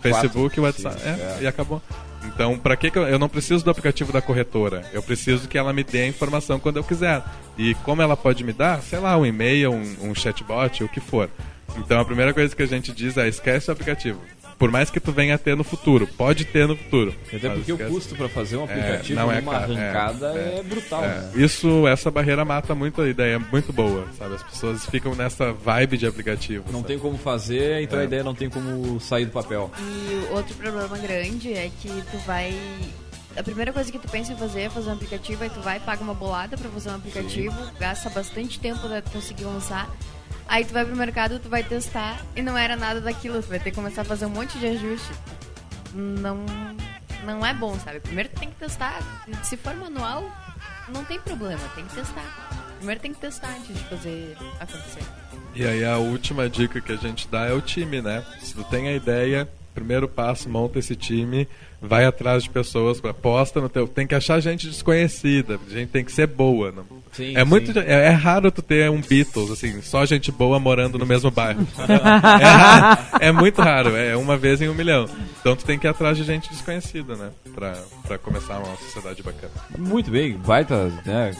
Facebook e WhatsApp. É, é. e acabou. Então, para que que eu, eu não preciso do aplicativo da corretora? Eu preciso que ela me dê a informação quando eu quiser. E como ela pode me dar? Sei lá, um e-mail, um, um chatbot, o que for. Então, a primeira coisa que a gente diz é esquece o aplicativo. Por mais que tu venha a ter no futuro, pode ter no futuro. Até porque o esquece. custo para fazer um aplicativo não é numa caro, é, arrancada é, é, brutal, É, né? Isso, essa barreira mata muito a ideia, é muito boa, sabe? As pessoas ficam nessa vibe de aplicativo. Não sabe? tem como fazer, então É. a ideia não tem como sair do papel. E o outro problema grande é que tu vai. A primeira coisa que tu pensa em fazer é fazer um aplicativo, aí tu vai, paga uma bolada pra fazer um aplicativo, gasta bastante tempo pra tu conseguir lançar. Aí tu vai pro mercado, tu vai testar e não era nada daquilo, tu vai ter que começar a fazer um monte de ajuste. Não, não é bom, sabe? Primeiro tu tem que testar. Se for manual, não tem problema, tem que testar. Primeiro tem que testar antes de fazer acontecer. E aí a última dica que a gente dá é o time, né? Se tu tem a ideia, primeiro passo, monta esse time, vai atrás de pessoas, aposta no teu. Tem que achar gente desconhecida, gente tem que ser boa. Não? Sim, é muito, sim. é, é raro tu ter um Beatles, assim, só gente boa morando no mesmo bairro. é, raro, é muito raro, é uma vez em um milhão. Então tu tem que ir atrás de gente desconhecida, né? Pra, pra começar uma sociedade bacana. Muito bem, baita, né,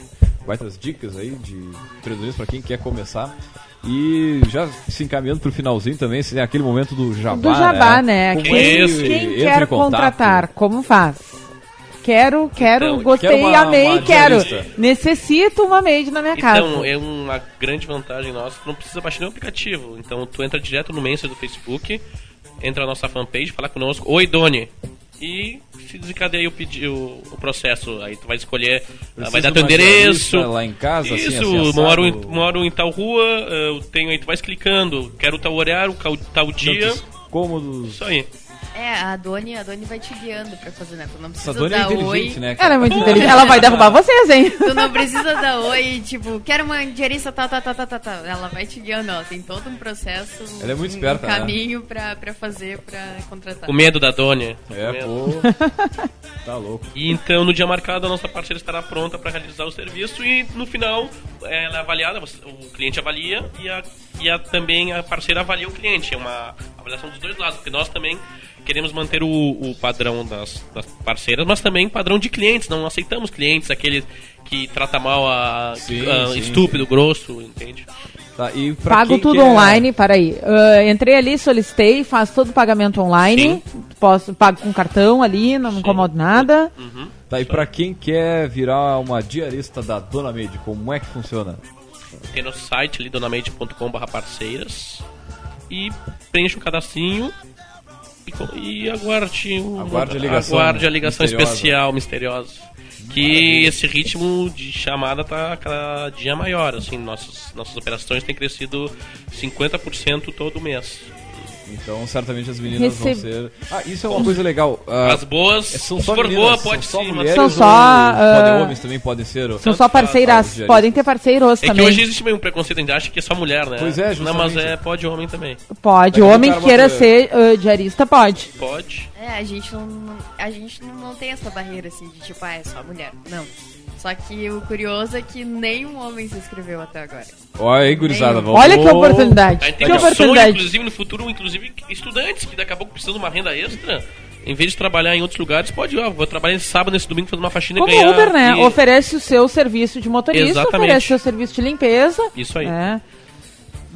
baitas dicas aí de empreendedorismo para quem quer começar. E já se encaminhando pro finalzinho também, se tem aquele momento do jabá, Do jabá, né? Como Quem, que quem quer contratar, como faz? Quero, quero, Então, gostei, quero uma- amei, uma quero. Necessito uma maid na minha casa. Então, é uma grande vantagem nossa, tu não precisa baixar nenhum aplicativo. Então, tu entra direto no Messenger do Facebook, entra na nossa fanpage, fala conosco, Oi, Doni. E se desencadeia o, pedi- o, o processo. Aí tu vai escolher, ah, vai dar teu endereço. lá em casa, assim, Isso, assim, assado? moro, em, moro em tal rua, ah, eu tenho aí, tu vai clicando, quero tal horário, tal dia. Tantos cômodos. Isso aí. É, a Doni, a Doni vai te guiando pra fazer, né? Tu não Essa precisa dona é dar inteligente, oi. né? Ela é muito inteligente. Ela vai derrubar vocês, hein? Tu não precisa dar oi, tipo, quero uma diarista, tal, tal, tal, tal, tal, tal. Ela vai te guiando, ó. Tem todo um processo. Ela é muito um, esperta, Um né? caminho pra, pra fazer, pra contratar. O medo da Doni. É, pô. Tá louco. E então, no dia marcado, a nossa parceira estará pronta para realizar o serviço e no final ela é avaliada, o cliente avalia e, a, e a, também a parceira avalia o cliente. É uma avaliação dos dois lados, porque nós também queremos manter o, o padrão das, das parceiras, mas também padrão de clientes. Não aceitamos clientes, aquele que trata mal a, Sim, a- sim, estúpido, grosso, entende? Tá, e Pago tudo quer- online, peraí. Ah, entrei ali, solicitei, faço todo o pagamento online. Posso, pago com cartão ali, não me incomodo nada. Tá, e pra quem quer virar uma diarista da Dona Made, como é que funciona? Tem nosso site ali, donamade.com.br parceiras e preencha o cadastrinho e, aguarde, o- Aguarde a ligação aguarde a ligação misteriosa. especial, misteriosa. Que esse ritmo de chamada tá cada dia maior, assim, nossas, nossas operações têm crescido 50% todo mês. Então, certamente as meninas vão Receb- ser. Ah, isso é uma coisa legal. Ah, As boas, são se só for meninas, boa, são pode só sim, mas mulheres São ou só, ah, podem homens também podem ser. São só parceiras, diaristas. podem ter parceiros É também. que hoje existe meio um preconceito, a gente acha que é só mulher, né? Pois é, Não, mas justamente. é, pode homem também. Pode, Daqui homem que queira ser ah, diarista, pode. Pode. É, a gente não, a gente não, não tem essa barreira assim de tipo, ah, é só mulher. Não. Só que o curioso é que nenhum homem se inscreveu até agora. Olha aí, gurizada. Vamos... Olha que oportunidade. A Que oportunidade. inclusive, no futuro, inclusive, estudantes que daqui a pouco precisam de uma renda extra. Em vez de trabalhar em outros lugares, pode, ó, vou trabalhar nesse sábado, nesse domingo, fazer uma faxina Como e ganhar. Uber, né? e- Oferece o seu serviço de motorista, Exatamente. oferece o seu serviço de limpeza. Isso aí. É.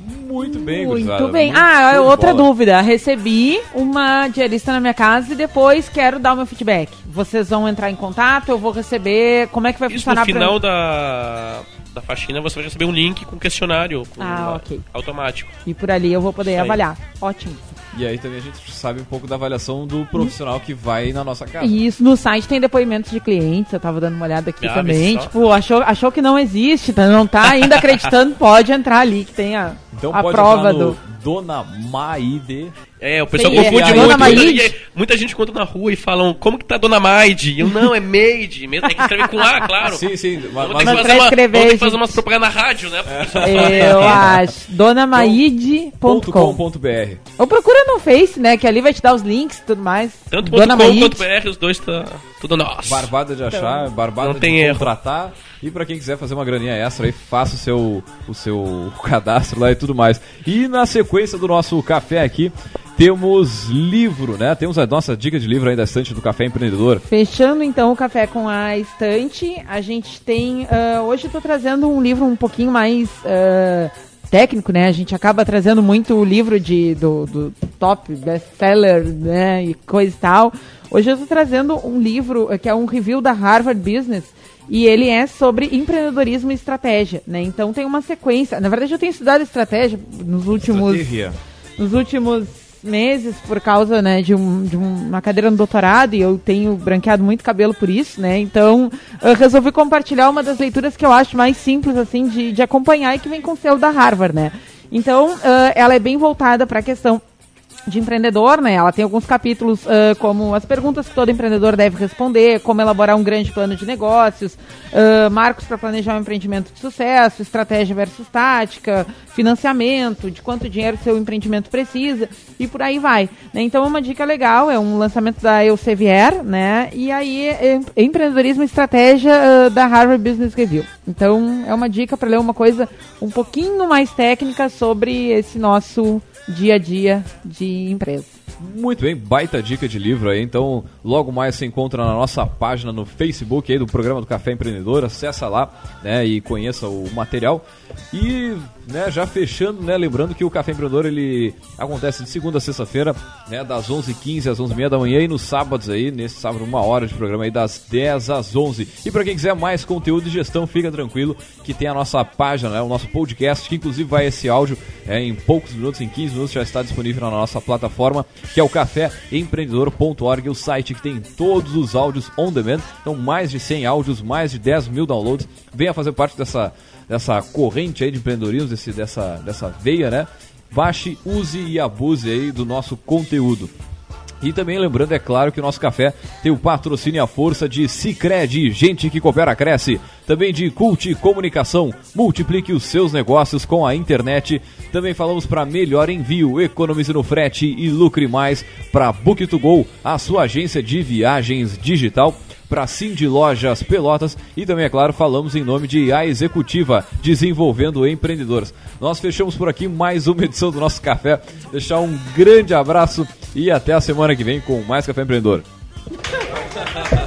Muito bem, Muito bem. Muito ah, outra bola. dúvida. Recebi uma diarista na minha casa e depois quero dar o meu feedback. Vocês vão entrar em contato, eu vou receber. Como é que vai Isso funcionar no final pra... da, da faxina você vai receber um link com questionário com Ah, uma- ok. automático. E por ali eu vou poder Isso aí. avaliar. Ótimo. E aí também a gente sabe um pouco da avaliação do profissional que vai na nossa casa. Isso, no site tem depoimentos de clientes, eu tava dando uma olhada aqui Ah, também. Tipo, achou, achou que não existe, tá? não tá ainda acreditando, pode entrar ali, que tem a, Então a pode prova do. Dona Maide. É, o pessoal Sim, confunde é, muito. Muita, muita gente conta na rua e falam, como que tá Dona Maide? E eu, não, é Maide. Mesmo tem que escrever com A, claro. Sim, sim. Mas, mas- que Mas pra uma, escrever, vamos ter que fazer umas propagandas na rádio, né? Eu acho. donamaide.com. .com.br. Ou procura no Face, né? Que ali vai te dar os links e tudo mais. Tanto Dona .com Maide. quanto .br, os dois tá tudo nosso. Barbada de achar, barbada não de tem erro. contratar. E pra quem quiser fazer uma graninha extra aí, faça o seu, o seu cadastro lá e tudo mais. E na sequência do nosso café aqui, temos livro, né? Temos a nossa dica de livro aí da estante do Café Empreendedor. Fechando então o café com a estante, a gente tem. ah, hoje eu tô trazendo um livro um pouquinho mais ah, técnico, né? A gente acaba trazendo muito o livro de, do, do top best-seller, né? E coisa e tal. Hoje eu tô trazendo um livro eh, que é um review da Harvard Business. E ele é sobre empreendedorismo e estratégia, né? Então tem uma sequência. Na verdade, eu tenho estudado estratégia nos últimos Estratégia. nos últimos meses por causa né, de, um- de uma cadeira no doutorado e eu tenho branqueado muito cabelo por isso, né? Então eu resolvi compartilhar uma das leituras que eu acho mais simples assim de, de acompanhar e que vem com o selo da Harvard, né? Então ah, ela é bem voltada para a questão de empreendedor, né? Ela tem alguns capítulos ah, como as perguntas que todo empreendedor deve responder, como elaborar um grande plano de negócios, ah, marcos para planejar um empreendimento de sucesso, estratégia versus tática, financiamento, de quanto dinheiro seu empreendimento precisa e por aí vai. né? Então uma dica legal é um lançamento da Elsevier, né? E aí é empreendedorismo e estratégia ah, da Harvard Business Review. Então é uma dica para ler uma coisa um pouquinho mais técnica sobre esse nosso dia a dia de empresa. Muito bem, baita dica de livro aí. Então, logo mais se encontra na nossa página no Facebook aí do programa do Café Empreendedor. Acessa lá, né, e conheça o material. E, né, já fechando, né, lembrando que o Café Empreendedor ele acontece de segunda a sexta-feira, né, das 11h15 às 11h30 da manhã e nos sábados aí, nesse sábado uma hora de programa aí das 10 às 11. E para quem quiser mais conteúdo de gestão, fica tranquilo que tem a nossa página, né, o nosso podcast, que inclusive vai esse áudio é, em poucos minutos, em 15 minutos já está disponível na nossa plataforma, que é o caféempreendedor.org, o site que tem todos os áudios on demand. Então, mais de 100 áudios, mais de 10 mil downloads. Venha fazer parte dessa, dessa corrente aí de empreendedorismo, desse, dessa, dessa veia, né? Baixe, use e abuse aí do nosso conteúdo. E também lembrando, é claro, que o nosso café tem o patrocínio e a força de Cicred, gente que coopera, cresce. Também de Cult Comunicação, multiplique os seus negócios com a internet. Também falamos para melhor envio, economize no frete e lucre mais para Book2Go, a sua agência de viagens digital para Cindy Lojas Pelotas e também, é claro, falamos em nome de A Executiva, desenvolvendo empreendedores. Nós fechamos por aqui mais uma edição do nosso café. Deixar um grande abraço e até a semana que vem com mais Café Empreendedor.